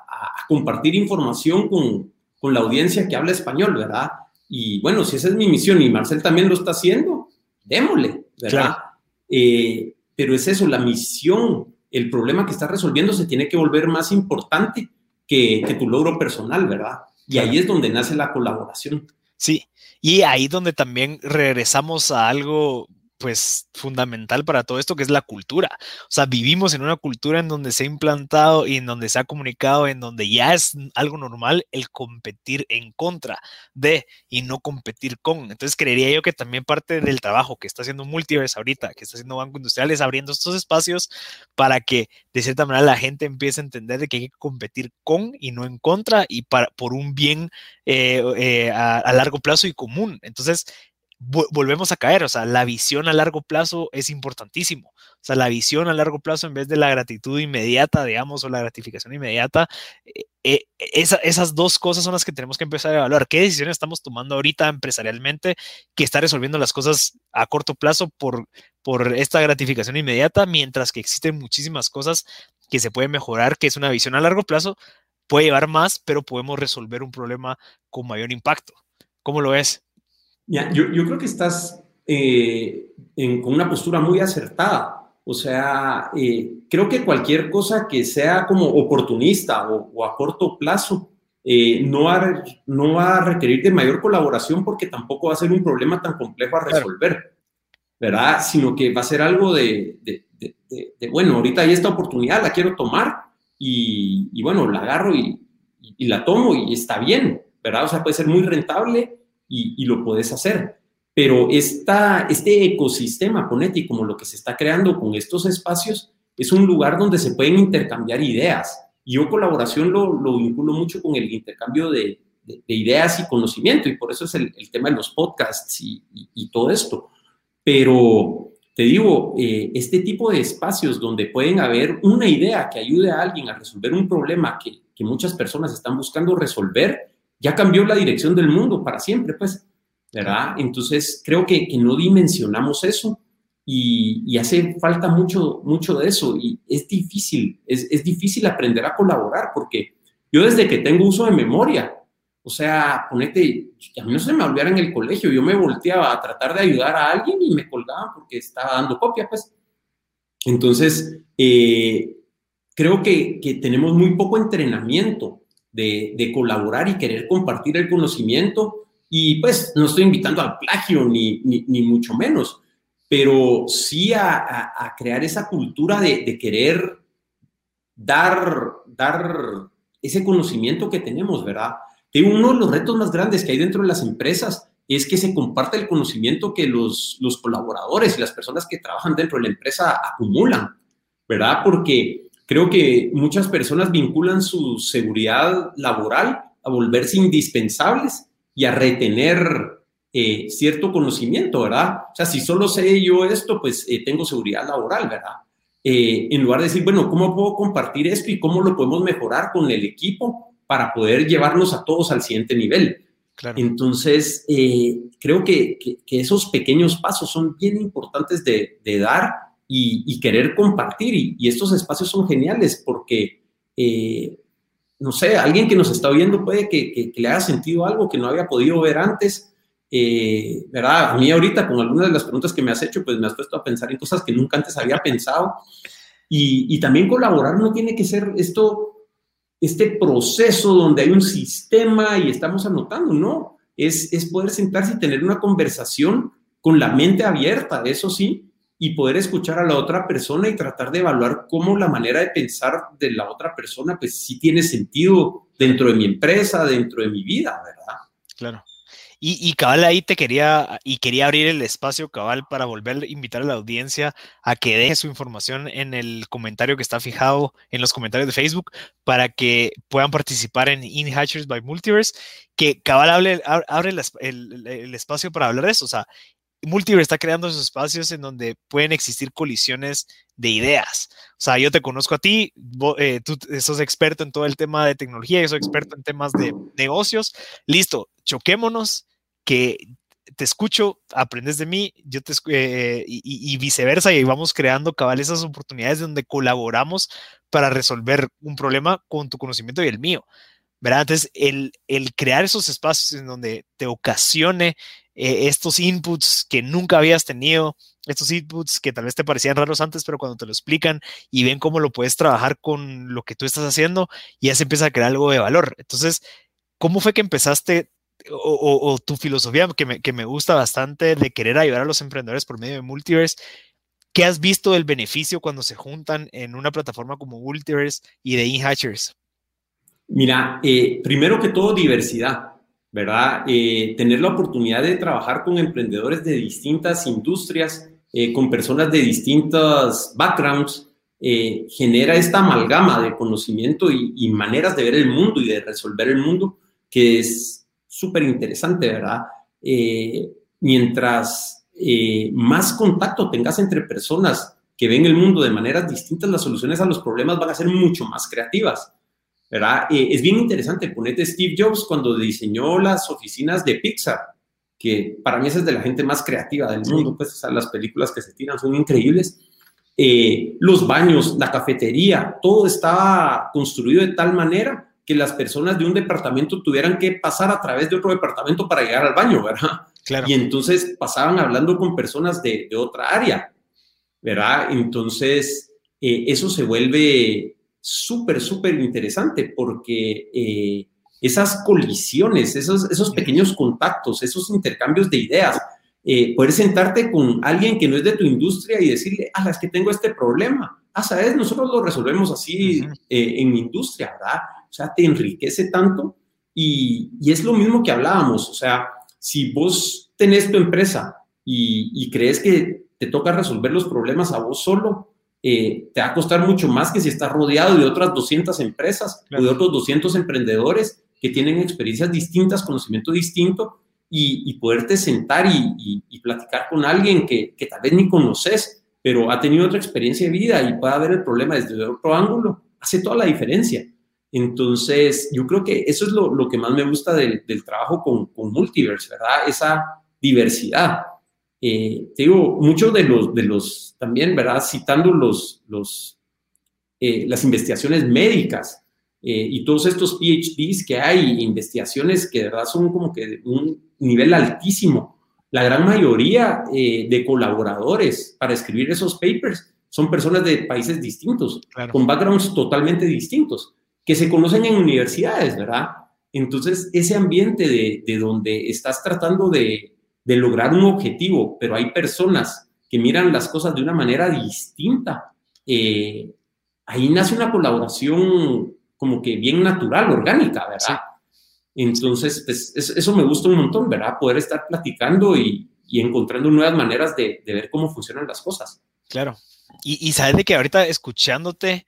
compartir información con, con la audiencia que habla español, ¿verdad? Y bueno, si esa es mi misión y Marcel también lo está haciendo, démosle, ¿verdad? Claro. Eh, pero es eso, la misión, el problema que estás resolviendo se tiene que volver más importante que, que tu logro personal, ¿verdad? Y Claro. ahí es donde nace la colaboración. Sí, y ahí donde también regresamos a algo pues fundamental para todo esto que es la cultura. O sea, vivimos en una cultura en donde se ha implantado y en donde se ha comunicado, en donde ya es algo normal el competir en contra de y no competir con. Entonces creería yo que también parte del trabajo que está haciendo Multiverse ahorita, que está haciendo Banco Industrial, es abriendo estos espacios para que de cierta manera la gente empiece a entender de que hay que competir con y no en contra y para, por un bien eh, eh, a, largo plazo y común. Entonces, volvemos a caer, o sea, la visión a largo plazo es importantísimo. O sea, la visión a largo plazo en vez de la gratitud inmediata, digamos, o la gratificación inmediata, eh, eh, esa- esas dos cosas son las que tenemos que empezar a evaluar. ¿Qué decisiones estamos tomando ahorita empresarialmente que está resolviendo las cosas a corto plazo por, por esta gratificación inmediata, mientras que existen muchísimas cosas que se pueden mejorar, que es una visión a largo plazo, puede llevar más, pero podemos resolver un problema con mayor impacto. ¿Cómo lo ves? Ya, yo, yo creo que estás eh, en- con una postura muy acertada. O sea, eh, creo que cualquier cosa que sea como oportunista o, o a corto plazo eh, no, va, no va a requerir de mayor colaboración porque tampoco va a ser un problema tan complejo a resolver, ¿verdad? Sino que va a ser algo de, de- de- de- de, bueno, ahorita hay esta oportunidad, la quiero tomar y, y bueno, la agarro y, y- y la tomo y está bien, ¿verdad? O sea, puede ser muy rentable y, lo puedes hacer. Pero esta, este ecosistema, ponete, como lo que se está creando con estos espacios, es un lugar donde se pueden intercambiar ideas. Y yo colaboración lo, lo vinculo mucho con el intercambio de, de- de ideas y conocimiento, y por eso es el, tema de los podcasts y todo esto. Pero te digo, eh, este tipo de espacios donde pueden haber una idea que ayude a alguien a resolver un problema que, que muchas personas están buscando resolver, ya cambió la dirección del mundo para siempre, pues. ¿verdad? Entonces, creo que, que no dimensionamos eso y, y, hace falta mucho, mucho de eso y es difícil, es, es difícil aprender a colaborar porque yo desde que tengo uso de memoria, o sea, ponete, a mí no se me olvidara en el colegio, yo me volteaba a tratar de ayudar a alguien y me colgaban porque estaba dando copia, pues. Entonces, eh, creo que, que, tenemos muy poco entrenamiento de, colaborar y querer compartir el conocimiento. Y pues no estoy invitando al plagio, ni, ni, mucho menos, pero sí a, a, a crear esa cultura de, de, querer dar, dar ese conocimiento que tenemos, ¿verdad? Que uno de los retos más grandes que hay dentro de las empresas es que se comparte el conocimiento que los, los colaboradores y las personas que trabajan dentro de la empresa acumulan, ¿verdad? Porque creo que muchas personas vinculan su seguridad laboral a volverse indispensables y a retener eh, cierto conocimiento, ¿verdad? O sea, si solo sé yo esto, pues eh, tengo seguridad laboral, ¿verdad? Eh, en lugar de decir, bueno, ¿cómo puedo compartir esto y cómo lo podemos mejorar con el equipo para poder llevarnos a todos al siguiente nivel? Claro. Entonces, eh, creo que, que, que, esos pequeños pasos son bien importantes de, de dar y, querer compartir. Y, estos espacios son geniales porque, eh, no sé, alguien que nos está viendo puede que, le haya sentido algo que no había podido ver antes. Eh, ¿Verdad? A mí ahorita, con algunas de las preguntas que me has hecho, pues me has puesto a pensar en cosas que nunca antes había pensado. Y, y también colaborar no tiene que ser esto este proceso donde hay un sistema y estamos anotando, no, es, es poder sentarse y tener una conversación con la mente abierta, eso sí, y poder escuchar a la otra persona y tratar de evaluar cómo la manera de pensar de la otra persona, pues sí tiene sentido dentro de mi empresa, dentro de mi vida, ¿verdad? Claro. Y, y, cabal ahí te quería y quería abrir el espacio cabal para volver a invitar a la audiencia a que deje su información en el comentario que está fijado en los comentarios de Facebook para que puedan participar en In Hatchers by Multiverse, que cabal abre, abre el, el, el, espacio para hablar de eso. O sea, Multiverse está creando esos espacios en donde pueden existir colisiones de ideas. O sea, yo te conozco a ti, vos, eh, tú sos experto en todo el tema de tecnología, yo soy experto en temas de negocios. Listo, choquémonos, que te escucho, aprendes de mí, yo te eh, y, viceversa, y vamos creando cabal esas oportunidades donde colaboramos para resolver un problema con tu conocimiento y el mío. ¿verdad? Entonces, el, el crear esos espacios en donde te ocasione eh, estos inputs que nunca habías tenido, estos inputs que tal vez te parecían raros antes, pero cuando te lo explican y ven cómo lo puedes trabajar con lo que tú estás haciendo, ya se empieza a crear algo de valor. Entonces, ¿cómo fue que empezaste o, tu filosofía que me, que me gusta bastante de querer ayudar a los emprendedores por medio de Multiverse? ¿Qué has visto del beneficio cuando se juntan en una plataforma como Multiverse y de InHatchers? Mira, eh, primero que todo, diversidad, ¿verdad? Eh, tener la oportunidad de trabajar con emprendedores de distintas industrias, eh, con personas de distintos backgrounds, eh, genera esta amalgama de conocimiento y, y, maneras de ver el mundo y de resolver el mundo, que es súper interesante, ¿verdad? Mientras más contacto tengas entre personas que ven el mundo de maneras distintas, las soluciones a los problemas van a ser mucho más creativas. ¿Verdad? Eh, es bien interesante, ponete Steve Jobs cuando diseñó las oficinas de Pixar, que para mí esa es de la gente más creativa del mundo, pues o sea, las películas que se tiran son increíbles. Eh, los baños, la cafetería, todo estaba construido de tal manera que las personas de un departamento tuvieran que pasar a través de otro departamento para llegar al baño, ¿verdad? Claro. Y entonces pasaban hablando con personas de, de otra área, ¿verdad? Entonces, eh, eso se vuelve súper, súper interesante porque eh, esas colisiones, esos, esos pequeños contactos, esos intercambios de ideas, eh, poder sentarte con alguien que no es de tu industria y decirle, ah, es que tengo este problema. Ah, sabes, nosotros lo resolvemos así uh -huh. eh, en mi industria, ¿verdad? O sea, te enriquece tanto y, y, es lo mismo que hablábamos. O sea, si vos tenés tu empresa y, y crees que te toca resolver los problemas a vos solo, eh, te va a costar mucho más que si estás rodeado de otras 200 empresas claro. o de otros 200 emprendedores que tienen experiencias distintas, conocimiento distinto y, y poderte sentar y, y, y, platicar con alguien que, que, tal vez ni conoces, pero ha tenido otra experiencia de vida y pueda ver el problema desde otro ángulo, hace toda la diferencia. Entonces, yo creo que eso es lo, lo que más me gusta del, del trabajo con, con, Multiverse, ¿verdad? Esa diversidad. Eh, te digo, muchos de los, de los, también, ¿verdad? Citando los, los, eh, las investigaciones médicas eh, y todos estos PhDs que hay, investigaciones que de verdad son como que un nivel altísimo. La gran mayoría de colaboradores para escribir esos papers son personas de países distintos, con backgrounds totalmente distintos, que se conocen en universidades, ¿verdad? Entonces, ese ambiente de, de donde estás tratando de, de lograr un objetivo, pero hay personas que miran las cosas de una manera distinta, eh, ahí nace una colaboración como que bien natural, orgánica, ¿verdad? Entonces, pues eso me gusta un montón, ¿verdad? Poder estar platicando y, encontrando nuevas maneras de, ver cómo funcionan las cosas. Claro. Y, sabes de que ahorita escuchándote,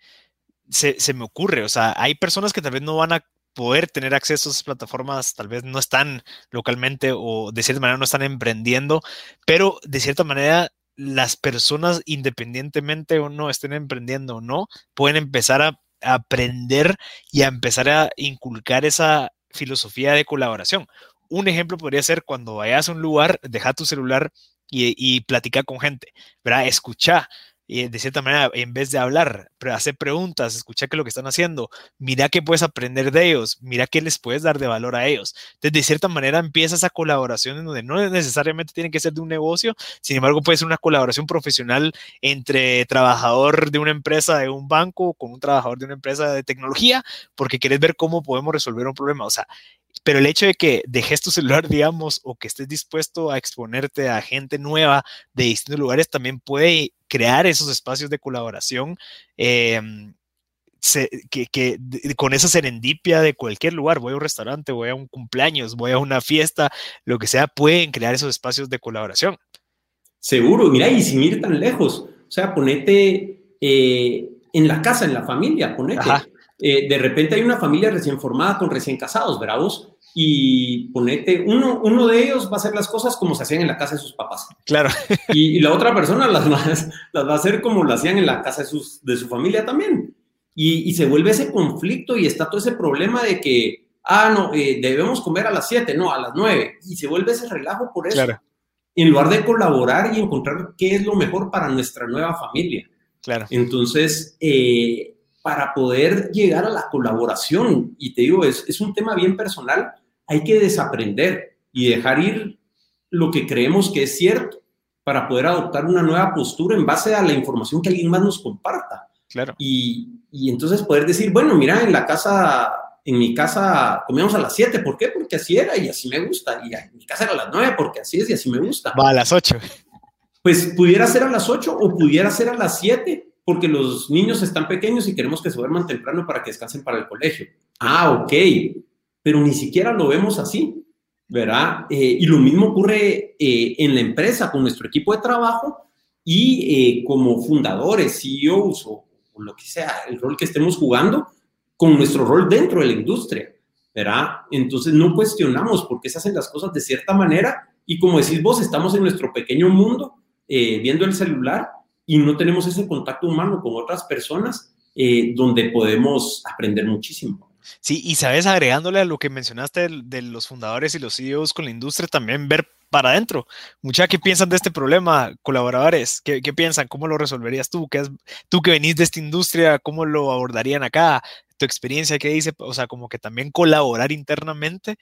se, se, me ocurre, o sea, hay personas que tal vez no van a poder tener acceso a esas plataformas, tal vez no están localmente o de cierta manera no están emprendiendo, pero de cierta manera las personas, independientemente o no estén emprendiendo o no, pueden empezar a, aprender y a empezar a inculcar esa filosofía de colaboración. Un ejemplo podría ser cuando vayas a un lugar, deja tu celular y, y platica con gente, ¿verdad? Escucha, y de cierta manera, en vez de hablar, hacer preguntas, escuchar qué es lo que están haciendo, mira qué puedes aprender de ellos, mira qué les puedes dar de valor a ellos. Entonces, de cierta manera, empieza esa colaboración en donde no necesariamente tiene que ser de un negocio, sin embargo, puede ser una colaboración profesional entre trabajador de una empresa de un banco con un trabajador de una empresa de tecnología, porque quieres ver cómo podemos resolver un problema. O sea, pero el hecho de que dejes tu celular, digamos, o que estés dispuesto a exponerte a gente nueva de distintos lugares, también puede crear esos espacios de colaboración. Em, que, con esa serendipia de cualquier lugar, voy a un restaurante, voy a un cumpleaños, voy a una fiesta, lo que sea, pueden crear esos espacios de colaboración. Seguro, mira, y sin ir tan lejos, o sea, ponete eh, en la casa, en la familia, ponete. Eh, de repente hay una familia recién formada con recién casados, ¿verdad Y ponete, uno, uno de ellos va a hacer las cosas como se hacían en la casa de sus papás. Claro. Y, la otra persona las va, las va a hacer como lo hacían en la casa de, sus, de su familia también. Y, se vuelve ese conflicto y está todo ese problema de que, ah, no, eh, debemos comer a las 7, no, a las 9. Y se vuelve ese relajo por eso. Claro. En lugar de colaborar y encontrar qué es lo mejor para nuestra nueva familia. Claro. Entonces, eh, para poder llegar a la colaboración. Y te digo, es, es un tema bien personal, hay que desaprender y dejar ir lo que creemos que es cierto para poder adoptar una nueva postura en base a la información que alguien más nos comparta. Claro. Y, y entonces poder decir, bueno, mira, en la casa, en mi casa comíamos a las 7, ¿por qué? Porque así era y así me gusta. Y en mi casa era a las 9 porque así es y así me gusta. Va a las 8. Pues pudiera ser a las 8 o pudiera ser a las 7 porque los niños están pequeños y queremos que se duerman temprano para que descansen para el colegio. Ah, ok, pero ni siquiera lo vemos así, ¿verdad? Eh, y lo mismo ocurre eh, en la empresa con nuestro equipo de trabajo y eh, como fundadores, CEOs o, o lo que sea, el rol que estemos jugando con nuestro rol dentro de la industria, ¿verdad? Entonces no cuestionamos por qué se hacen las cosas de cierta manera y como decís vos, estamos en nuestro pequeño mundo viendo el celular y no tenemos ese contacto humano con otras personas eh, donde podemos aprender muchísimo. Sí, y sabes, agregándole a lo que mencionaste de, los fundadores y los CEOs con la industria, también ver para adentro. Mucha, ¿qué piensan de este problema, colaboradores? ¿Qué, piensan? ¿Cómo lo resolverías tú? ¿Qué tú que venís de esta industria, ¿cómo lo abordarían acá? ¿Tu experiencia qué dice? O sea, como que también colaborar internamente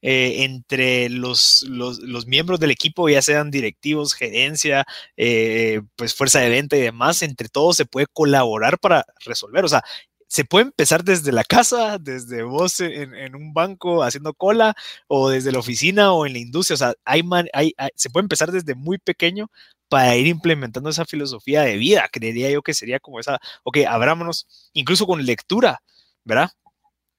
eh, entre los, los, los, miembros del equipo, ya sean directivos, gerencia, eh, pues fuerza de venta y demás, entre todos se puede colaborar para resolver. O sea, se puede empezar desde la casa, desde vos en, en, un banco haciendo cola, o desde la oficina o en la industria. O sea, hay, hay, se puede empezar desde muy pequeño para ir implementando esa filosofía de vida. Creería yo que sería como esa, ok, abrámonos, incluso con lectura, ¿verdad?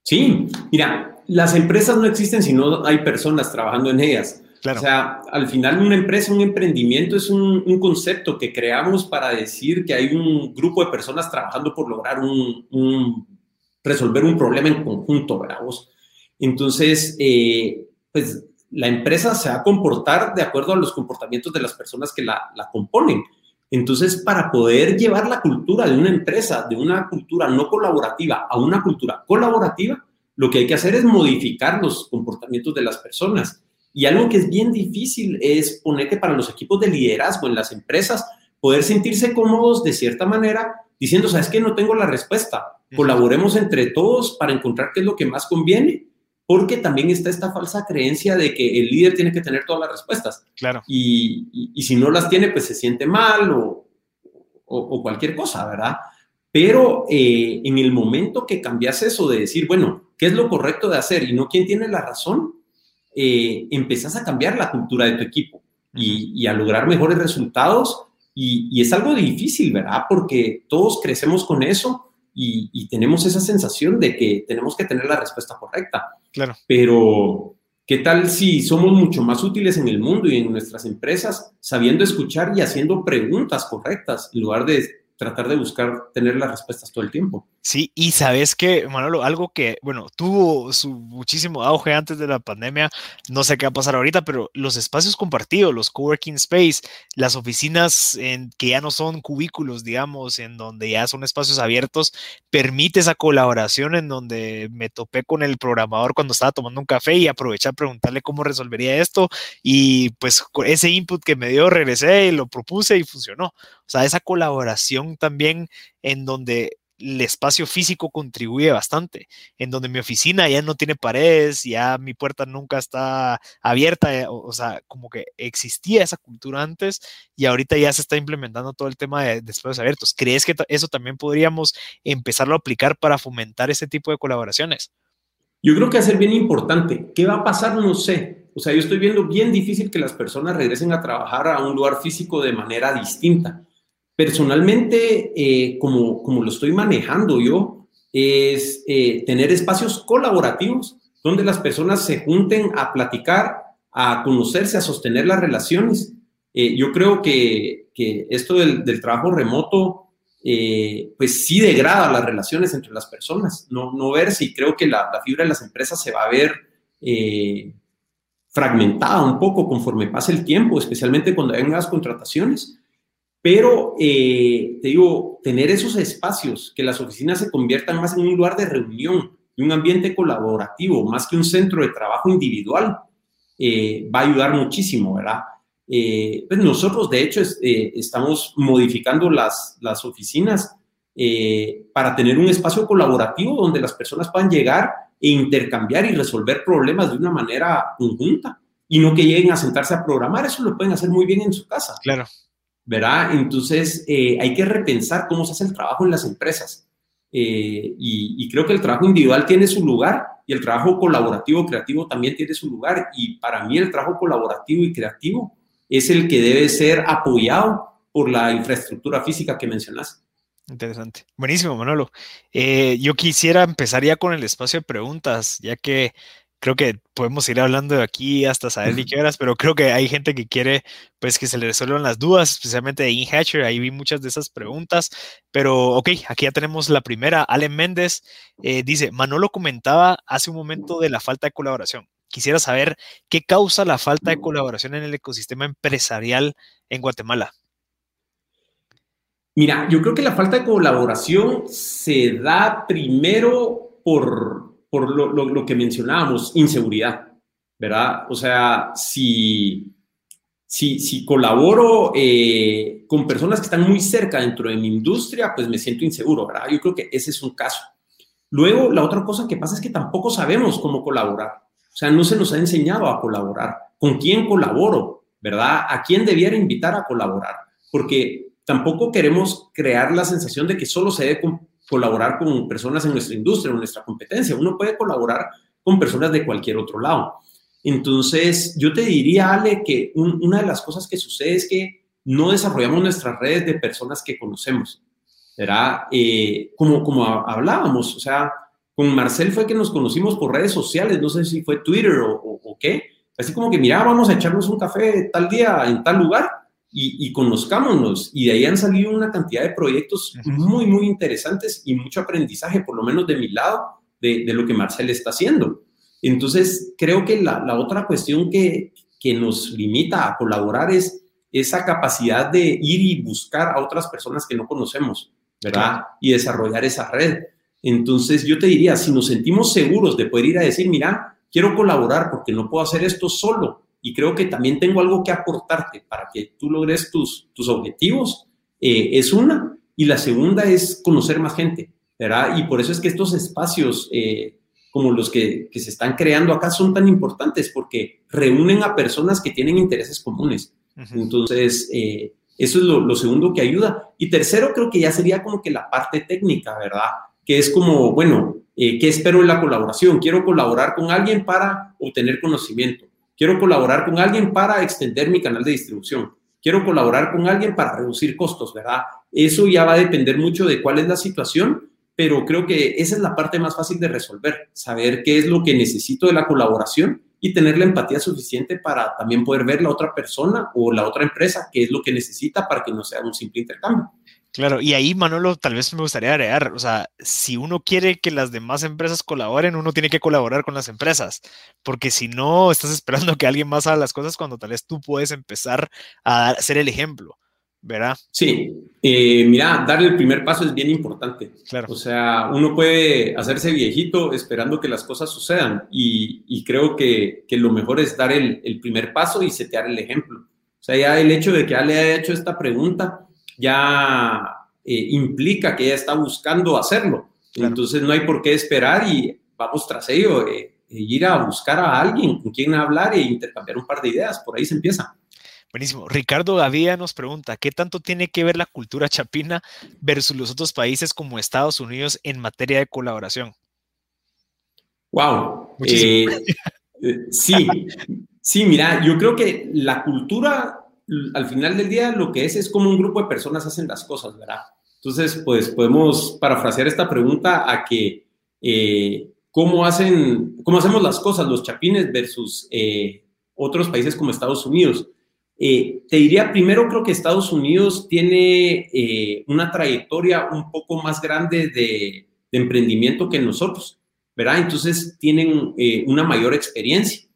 Sí, mira, las empresas no existen si no hay personas trabajando en ellas. O sea, al final una empresa, un emprendimiento es un, concepto que creamos para decir que hay un grupo de personas trabajando por lograr un, resolver un problema en conjunto, ¿verdad? Entonces, eh, pues la empresa se va a comportar de acuerdo a los comportamientos de las personas que la, la componen. Entonces, para poder llevar la cultura de una empresa, de una cultura no colaborativa a una cultura colaborativa, lo que hay que hacer es modificar los comportamientos de las personas. Y algo que es bien difícil es ponerte para los equipos de liderazgo en las empresas, poder sentirse cómodos de cierta manera, diciendo, sabes que no tengo la respuesta, colaboremos entre todos para encontrar qué es lo que más conviene, porque también está esta falsa creencia de que el líder tiene que tener todas las respuestas. Claro. Y, y, si no las tiene, pues se siente mal o, o, cualquier cosa, ¿verdad? Pero eh, en el momento que cambias eso de decir, bueno, ¿qué es lo correcto de hacer y no quién tiene la razón? Eh, empezás a cambiar la cultura de tu equipo y, a lograr mejores resultados. Y, es algo difícil, ¿verdad? Porque todos crecemos con eso y, tenemos esa sensación de que tenemos que tener la respuesta correcta. Claro. Pero, ¿qué tal si somos mucho más útiles en el mundo y en nuestras empresas sabiendo escuchar y haciendo preguntas correctas en lugar de tratar de buscar tener las respuestas todo el tiempo. Sí, y sabes que, Manolo, algo que, bueno, tuvo su muchísimo auge antes de la pandemia, no sé qué va a pasar ahorita, pero los espacios compartidos, los coworking space, las oficinas que ya no son cubículos, digamos, en donde ya son espacios abiertos, permite esa colaboración en donde me topé con el programador cuando estaba tomando un café y aproveché a preguntarle cómo resolvería esto y pues ese input que me dio regresé y lo propuse y funcionó. Sea, esa colaboración también en donde el espacio físico contribuye bastante, en donde mi oficina ya no tiene paredes, ya mi puerta nunca está abierta, eh, o, sea, como que existía esa cultura antes y ahorita ya se está implementando todo el tema de, espacios abiertos. ¿Crees que eso también podríamos empezarlo a aplicar para fomentar ese tipo de colaboraciones? Yo creo que va a ser bien importante. ¿Qué va a pasar? No sé. O sea, yo estoy viendo bien difícil que las personas regresen a trabajar a un lugar físico de manera distinta Personalmente, eh, como, como lo estoy manejando yo, es eh, tener espacios colaborativos donde las personas se junten a platicar, a conocerse, a sostener las relaciones. Eh, yo creo que, que esto del, trabajo remoto, pues sí degrada las relaciones entre las personas. No, no ver si creo que la, la, fibra de las empresas se va a ver fragmentada un poco conforme pase el tiempo, especialmente cuando hay nuevas contrataciones. Pero, eh, te digo, tener esos espacios, que las oficinas se conviertan más en un lugar de reunión y un ambiente colaborativo, más que un centro de trabajo individual, eh, va a ayudar muchísimo, ¿verdad? Eh, pues nosotros, de hecho, estamos modificando las, las oficinas para tener un espacio colaborativo donde las personas puedan llegar e intercambiar y resolver problemas de una manera conjunta y no que lleguen a sentarse a programar. Eso lo pueden hacer muy bien en su casa. Claro. ¿Verdad? Entonces, eh, hay que repensar cómo se hace el trabajo en las empresas. Eh, y, creo que el trabajo individual tiene su lugar y el trabajo colaborativo, creativo también tiene su lugar. Y para mí el trabajo colaborativo y creativo es el que debe ser apoyado por la infraestructura física que mencionaste. Interesante. Buenísimo, Manolo. Eh, yo quisiera empezar ya con el espacio de preguntas, ya que creo que podemos ir hablando de aquí hasta saber ni qué horas, pero creo que hay gente que quiere pues que se le resuelvan las dudas, especialmente de InHatcher, ahí vi muchas de esas preguntas, pero ok, aquí ya tenemos la primera. Allen Méndez eh, dice, Manolo comentaba hace un momento de la falta de colaboración. Quisiera saber qué causa la falta de colaboración en el ecosistema empresarial en Guatemala. Mira, yo creo que la falta de colaboración se da primero por por lo, que mencionábamos, inseguridad, ¿verdad? O sea, si, si, si colaboro eh, con personas que están muy cerca dentro de mi industria, pues me siento inseguro, ¿verdad? Yo creo que ese es un caso. Luego, la otra cosa que pasa es que tampoco sabemos cómo colaborar. O sea, no se nos ha enseñado a colaborar. ¿Con quién colaboro? ¿Verdad? ¿A quién debiera invitar a colaborar? Porque tampoco queremos crear la sensación de que solo se debe colaborar con personas en nuestra industria, en nuestra competencia. Uno puede colaborar con personas de cualquier otro lado. Entonces, yo te diría, Ale, que una de las cosas que sucede es que no desarrollamos nuestras redes de personas que conocemos. Era eh, como, como hablábamos, o sea, con Marcel fue que nos conocimos por redes sociales, no sé si fue Twitter o, o qué. Así como que, mira, vamos a echarnos un café tal día en tal lugar y, conozcámonos. Y de ahí han salido una cantidad de proyectos muy, muy interesantes y mucho aprendizaje, por lo menos de mi lado, de, lo que Marcel está haciendo. Entonces, creo que la, otra cuestión que, que nos limita a colaborar es esa capacidad de ir y buscar a otras personas que no conocemos, ¿verdad? Y desarrollar esa red. Entonces, yo te diría, si nos sentimos seguros de poder ir a decir, mira, quiero colaborar porque no puedo hacer esto solo y creo que también tengo algo que aportarte para que tú logres tus, tus objetivos, eh, es una. Y la segunda es conocer más gente, ¿verdad? Y por eso es que estos espacios eh, como los que, que, se están creando acá son tan importantes porque reúnen a personas que tienen intereses comunes. Entonces, eh, eso es lo, lo, segundo que ayuda. Y tercero, creo que ya sería como que la parte técnica, ¿verdad? Que es como, bueno, ¿qué espero en la colaboración? Quiero colaborar con alguien para obtener conocimiento Quiero colaborar con alguien para extender mi canal de distribución. Quiero colaborar con alguien para reducir costos, ¿verdad? Eso ya va a depender mucho de cuál es la situación, pero creo que esa es la parte más fácil de resolver, saber qué es lo que necesito de la colaboración y tener la empatía suficiente para también poder ver la otra persona o la otra empresa qué es lo que necesita para que no sea un simple intercambio. Claro, y ahí Manolo, tal vez me gustaría agregar, o sea, si uno quiere que las demás empresas colaboren, uno tiene que colaborar con las empresas, porque si no, estás esperando que alguien más haga las cosas cuando tal vez tú puedes empezar a ser el ejemplo, ¿verdad? Sí, eh, mira, darle el primer paso es bien importante. Claro. O sea, uno puede hacerse viejito esperando que las cosas sucedan y, creo que, lo mejor es dar el, el primer paso y setear el ejemplo. O sea, ya el hecho de que Ale haya hecho esta pregunta, ya eh, implica que ella está buscando hacerlo. Entonces no hay por qué esperar y vamos tras ello, eh, e ir a buscar a alguien con quien hablar e intercambiar un par de ideas. Por ahí se empieza. Buenísimo. Ricardo Gavía nos pregunta, ¿qué tanto tiene que ver la cultura chapina versus los otros países como Estados Unidos en materia de colaboración? Wow. Eh, sí, sí, mira, yo creo que la cultura al final del día lo que es es como un grupo de personas hacen las cosas, ¿verdad? Entonces, pues podemos parafrasear esta pregunta a que eh, ¿cómo, hacen, cómo hacemos las cosas los chapines versus eh, otros países como Estados Unidos. Eh, te diría primero, creo que Estados Unidos tiene una trayectoria un poco más grande de, emprendimiento que nosotros, ¿verdad? Entonces tienen una mayor experiencia.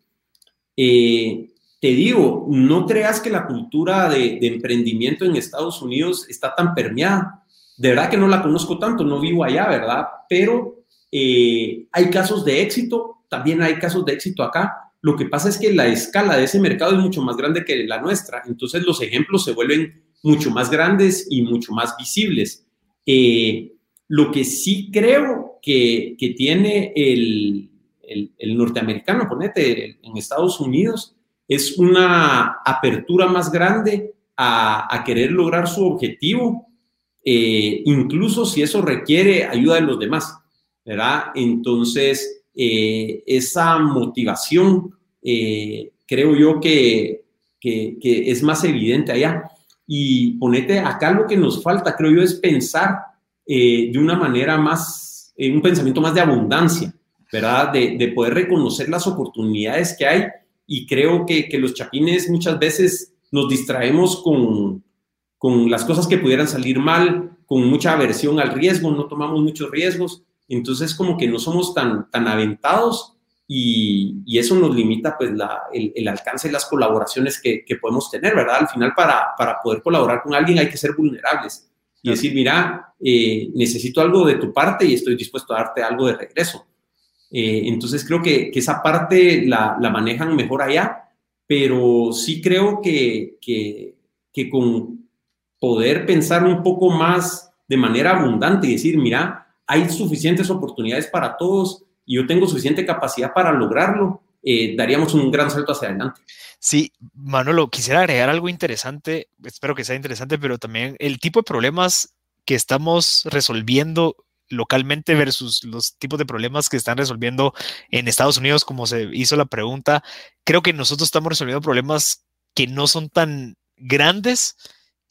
Te digo, no creas que la cultura de, emprendimiento en Estados Unidos está tan permeada. De verdad que no la conozco tanto, no vivo allá, ¿verdad? Pero eh, hay casos de éxito, también hay casos de éxito acá. Lo que pasa es que la escala de ese mercado es mucho más grande que la nuestra, entonces los ejemplos se vuelven mucho más grandes y mucho más visibles. Eh, lo que sí creo que, tiene el, el norteamericano, ponete, en Estados Unidos, es una apertura más grande a, querer lograr su objetivo, eh, incluso si eso requiere ayuda de los demás, ¿verdad? Entonces, eh, esa motivación eh, creo yo que, que, es más evidente allá. Y ponete acá lo que nos falta, creo yo, es pensar de una manera más, un pensamiento más de abundancia, ¿verdad? De, de poder reconocer las oportunidades que hay y creo que, que, los chapines muchas veces nos distraemos con, con las cosas que pudieran salir mal, con mucha aversión al riesgo, no tomamos muchos riesgos, entonces como que no somos tan, tan aventados y, y eso nos limita pues la, el, el, alcance de las colaboraciones que, que, podemos tener, ¿verdad? Al final para, para poder colaborar con alguien hay que ser vulnerables y decir, mira, eh, necesito algo de tu parte y estoy dispuesto a darte algo de regreso. Eh, entonces creo que, esa parte la, manejan mejor allá, pero sí creo que, que, con poder pensar un poco más de manera abundante y decir, mira, hay suficientes oportunidades para todos y yo tengo suficiente capacidad para lograrlo, eh, daríamos un gran salto hacia adelante. Sí, Manolo, quisiera agregar algo interesante, espero que sea interesante, pero también el tipo de problemas que estamos resolviendo localmente versus los tipos de problemas que están resolviendo en Estados Unidos, como se hizo la pregunta, creo que nosotros estamos resolviendo problemas que no son tan grandes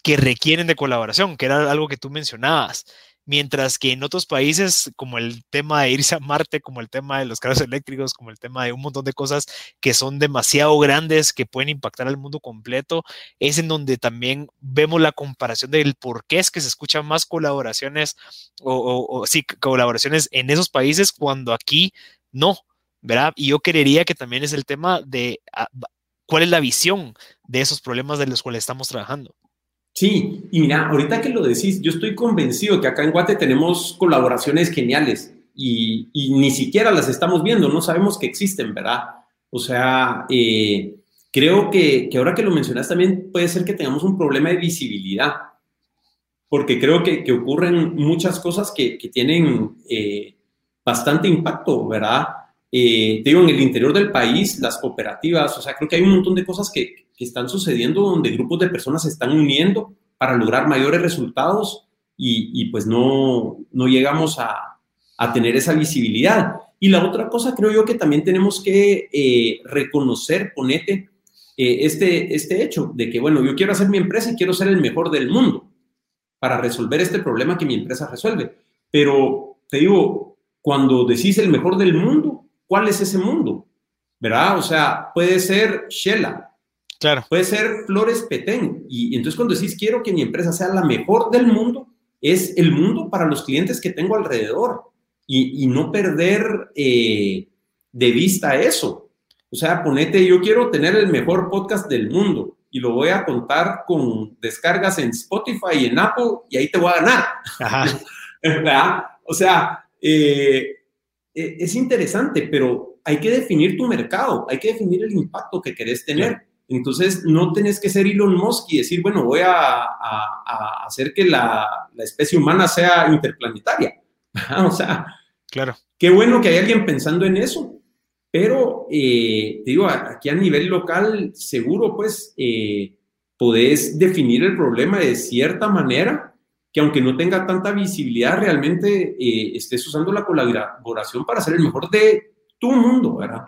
que requieren de colaboración, que era algo que tú mencionabas mientras que en otros países, como el tema de irse a Marte, como el tema de los carros eléctricos, como el tema de un montón de cosas que son demasiado grandes, que pueden impactar al mundo completo, es en donde también vemos la comparación del por qué es que se escuchan más colaboraciones o, sí, colaboraciones en esos países cuando aquí no, ¿verdad? Y yo creería que también es el tema de ah, cuál es la visión de esos problemas de los cuales estamos trabajando. Sí, y mira, ahorita que lo decís, yo estoy convencido que acá en Guate tenemos colaboraciones geniales. y, ni siquiera las estamos viendo, no sabemos que existen, ¿verdad? O sea, eh, creo que, ahora que lo mencionas también puede ser que tengamos un problema de visibilidad, porque creo que, ocurren muchas cosas que, que tienen eh, bastante impacto, ¿verdad? Eh, digo, en el interior del país, las cooperativas, o sea, creo que hay un montón de cosas que, que están sucediendo donde grupos de personas se están uniendo para lograr mayores resultados y, y pues no, no llegamos a, a, tener esa visibilidad. Y la otra cosa creo yo que también tenemos que eh, reconocer, ponete, eh, este, este hecho de que, bueno, yo quiero hacer mi empresa y quiero ser el mejor del mundo para resolver este problema que mi empresa resuelve. Pero te digo, cuando decís el mejor del mundo, ¿cuál es ese mundo? ¿Verdad? O sea, puede ser Shela, claro. puede ser Flores Petén. Y entonces cuando decís quiero que mi empresa sea la mejor del mundo, es el mundo para los clientes que tengo alrededor y, no perder eh, de vista eso. O sea, ponete, yo quiero tener el mejor podcast del mundo y lo voy a contar con descargas en Spotify y en Apple y ahí te voy a ganar. ¿verdad? O sea, eh, eh, es interesante, pero hay que definir tu mercado, hay que definir el impacto que querés tener. Entonces, no tenés que ser Elon Musk y decir, bueno, voy a, hacer que la, especie humana sea interplanetaria. o sea, claro. Qué bueno que hay alguien pensando en eso, pero eh, te digo, aquí a nivel local, seguro, pues, eh, podés definir el problema de cierta manera que aunque no tenga tanta visibilidad, realmente eh, estés usando la colaboración para ser el mejor de tu mundo, ¿verdad?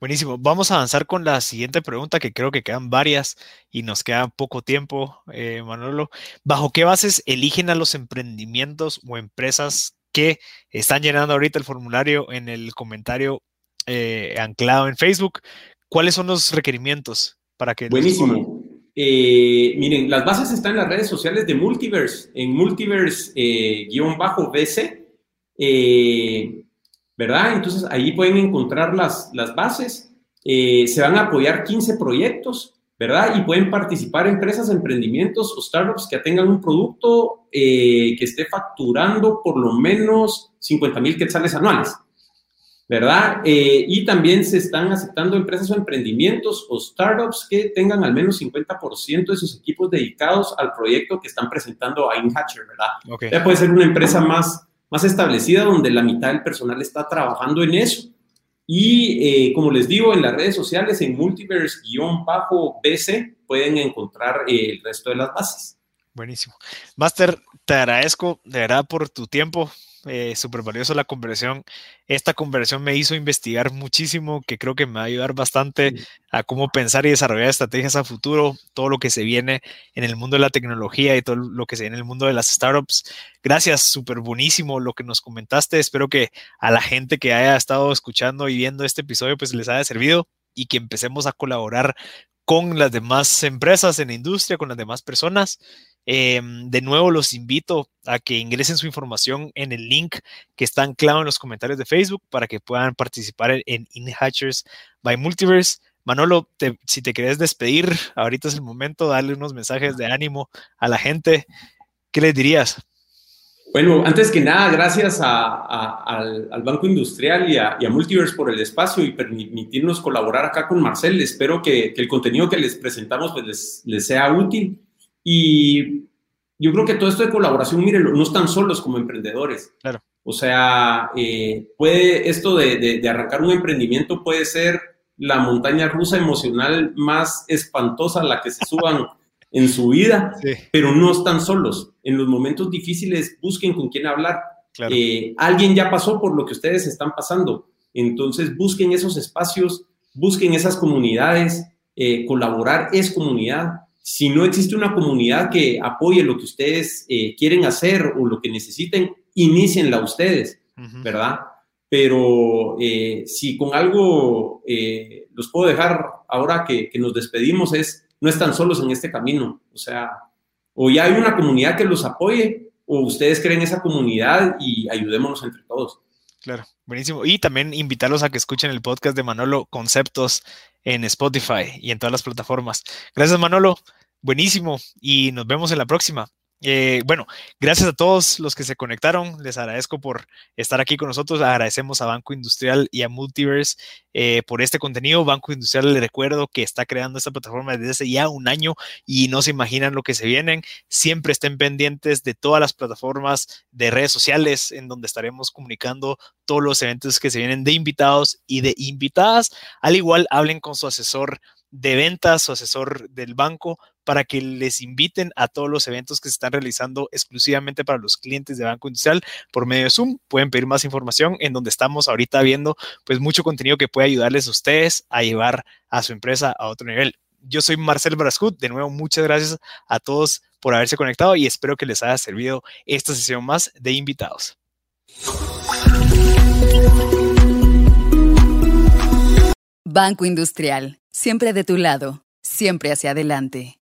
Buenísimo. Vamos a avanzar con la siguiente pregunta, que creo que quedan varias y nos queda poco tiempo, eh, Manolo. ¿Bajo qué bases eligen a los emprendimientos o empresas que están llenando ahorita el formulario en el comentario eh, anclado en Facebook? ¿Cuáles son los requerimientos para que... Buenísimo. Eh, miren, las bases están en las redes sociales de Multiverse, en Multiverse-BC, ¿verdad? Entonces ahí pueden encontrar las, las bases. Eh, se van a apoyar 15 proyectos, ¿verdad? Y pueden participar empresas, emprendimientos o startups que tengan un producto que esté facturando por lo menos 50 mil quetzales anuales. ¿verdad? Eh, y también se están aceptando empresas o emprendimientos o startups que tengan al menos 50% de sus equipos dedicados al proyecto que están presentando a InHatcher, ¿verdad? Ya puede ser una empresa más, más establecida donde la mitad del personal está trabajando en eso. Y eh, como les digo, en las redes sociales, en multiverse-bc, pueden encontrar eh, el resto de las bases. Buenísimo. Master, te agradezco de verdad por tu tiempo, eh, súper valioso la conversión. Esta conversión me hizo investigar muchísimo, que creo que me va a ayudar bastante a cómo pensar y desarrollar estrategias a futuro, todo lo que se viene en el mundo de la tecnología y todo lo que se viene en el mundo de las startups. Gracias, súper buenísimo lo que nos comentaste. Espero que a la gente que haya estado escuchando y viendo este episodio, pues les haya servido y que empecemos a colaborar con las demás empresas en la industria, con las demás personas Em, de nuevo, los invito a que ingresen su información en el link que está anclado en los comentarios de Facebook para que puedan participar en InHatchers by Multiverse. Manolo, si te querés despedir, ahorita es el momento, darle unos mensajes de ánimo a la gente. ¿Qué les dirías? Bueno, antes que nada, gracias al, Banco Industrial y a, Multiverse por el espacio y permitirnos colaborar acá con Marcel. Espero que, el contenido que les presentamos pues, les sea útil y yo creo que todo esto de colaboración, mírenlo, no están solos como emprendedores. Claro. O sea, eh, puede, esto de, de, arrancar un emprendimiento puede ser la montaña rusa emocional más espantosa a la que se suban en su vida, pero no están solos. En los momentos difíciles busquen con quién hablar. Claro. Eh, alguien ya pasó por lo que ustedes están pasando. Entonces busquen esos espacios, busquen esas comunidades. Eh, colaborar es comunidad si no existe una comunidad que apoye lo que ustedes eh, quieren hacer o lo que necesiten, inicienla ustedes, ¿verdad? Pero eh, si con algo eh, los puedo dejar ahora que, nos despedimos es, no están solos en este camino, o sea, o ya hay una comunidad que los apoye o ustedes creen esa comunidad y ayudémonos entre todos. Claro, buenísimo. Y también invitarlos a que escuchen el podcast de Manolo Conceptos en Spotify y en todas las plataformas. Gracias, Manolo. Buenísimo. Y nos vemos en la próxima. Eh, bueno, gracias a todos los que se conectaron. Les agradezco por estar aquí con nosotros. Agradecemos a Banco Industrial y a Multiverse eh, por este contenido. Banco Industrial, le recuerdo que está creando esta plataforma desde hace ya un año y no se imaginan lo que se vienen. Siempre estén pendientes de todas las plataformas de redes sociales en donde estaremos comunicando todos los eventos que se vienen de invitados y de invitadas. Al igual, hablen con su asesor de ventas o asesor del banco para que les inviten a todos los eventos que se están realizando exclusivamente para los clientes de Banco Industrial por medio de Zoom. Pueden pedir más información en donde estamos ahorita viendo pues mucho contenido que puede ayudarles a ustedes a llevar a su empresa a otro nivel. Yo soy Marcel Brascut. De nuevo, muchas gracias a todos por haberse conectado y espero que les haya servido esta sesión más de invitados. Banco Industrial, siempre de tu lado, siempre hacia adelante.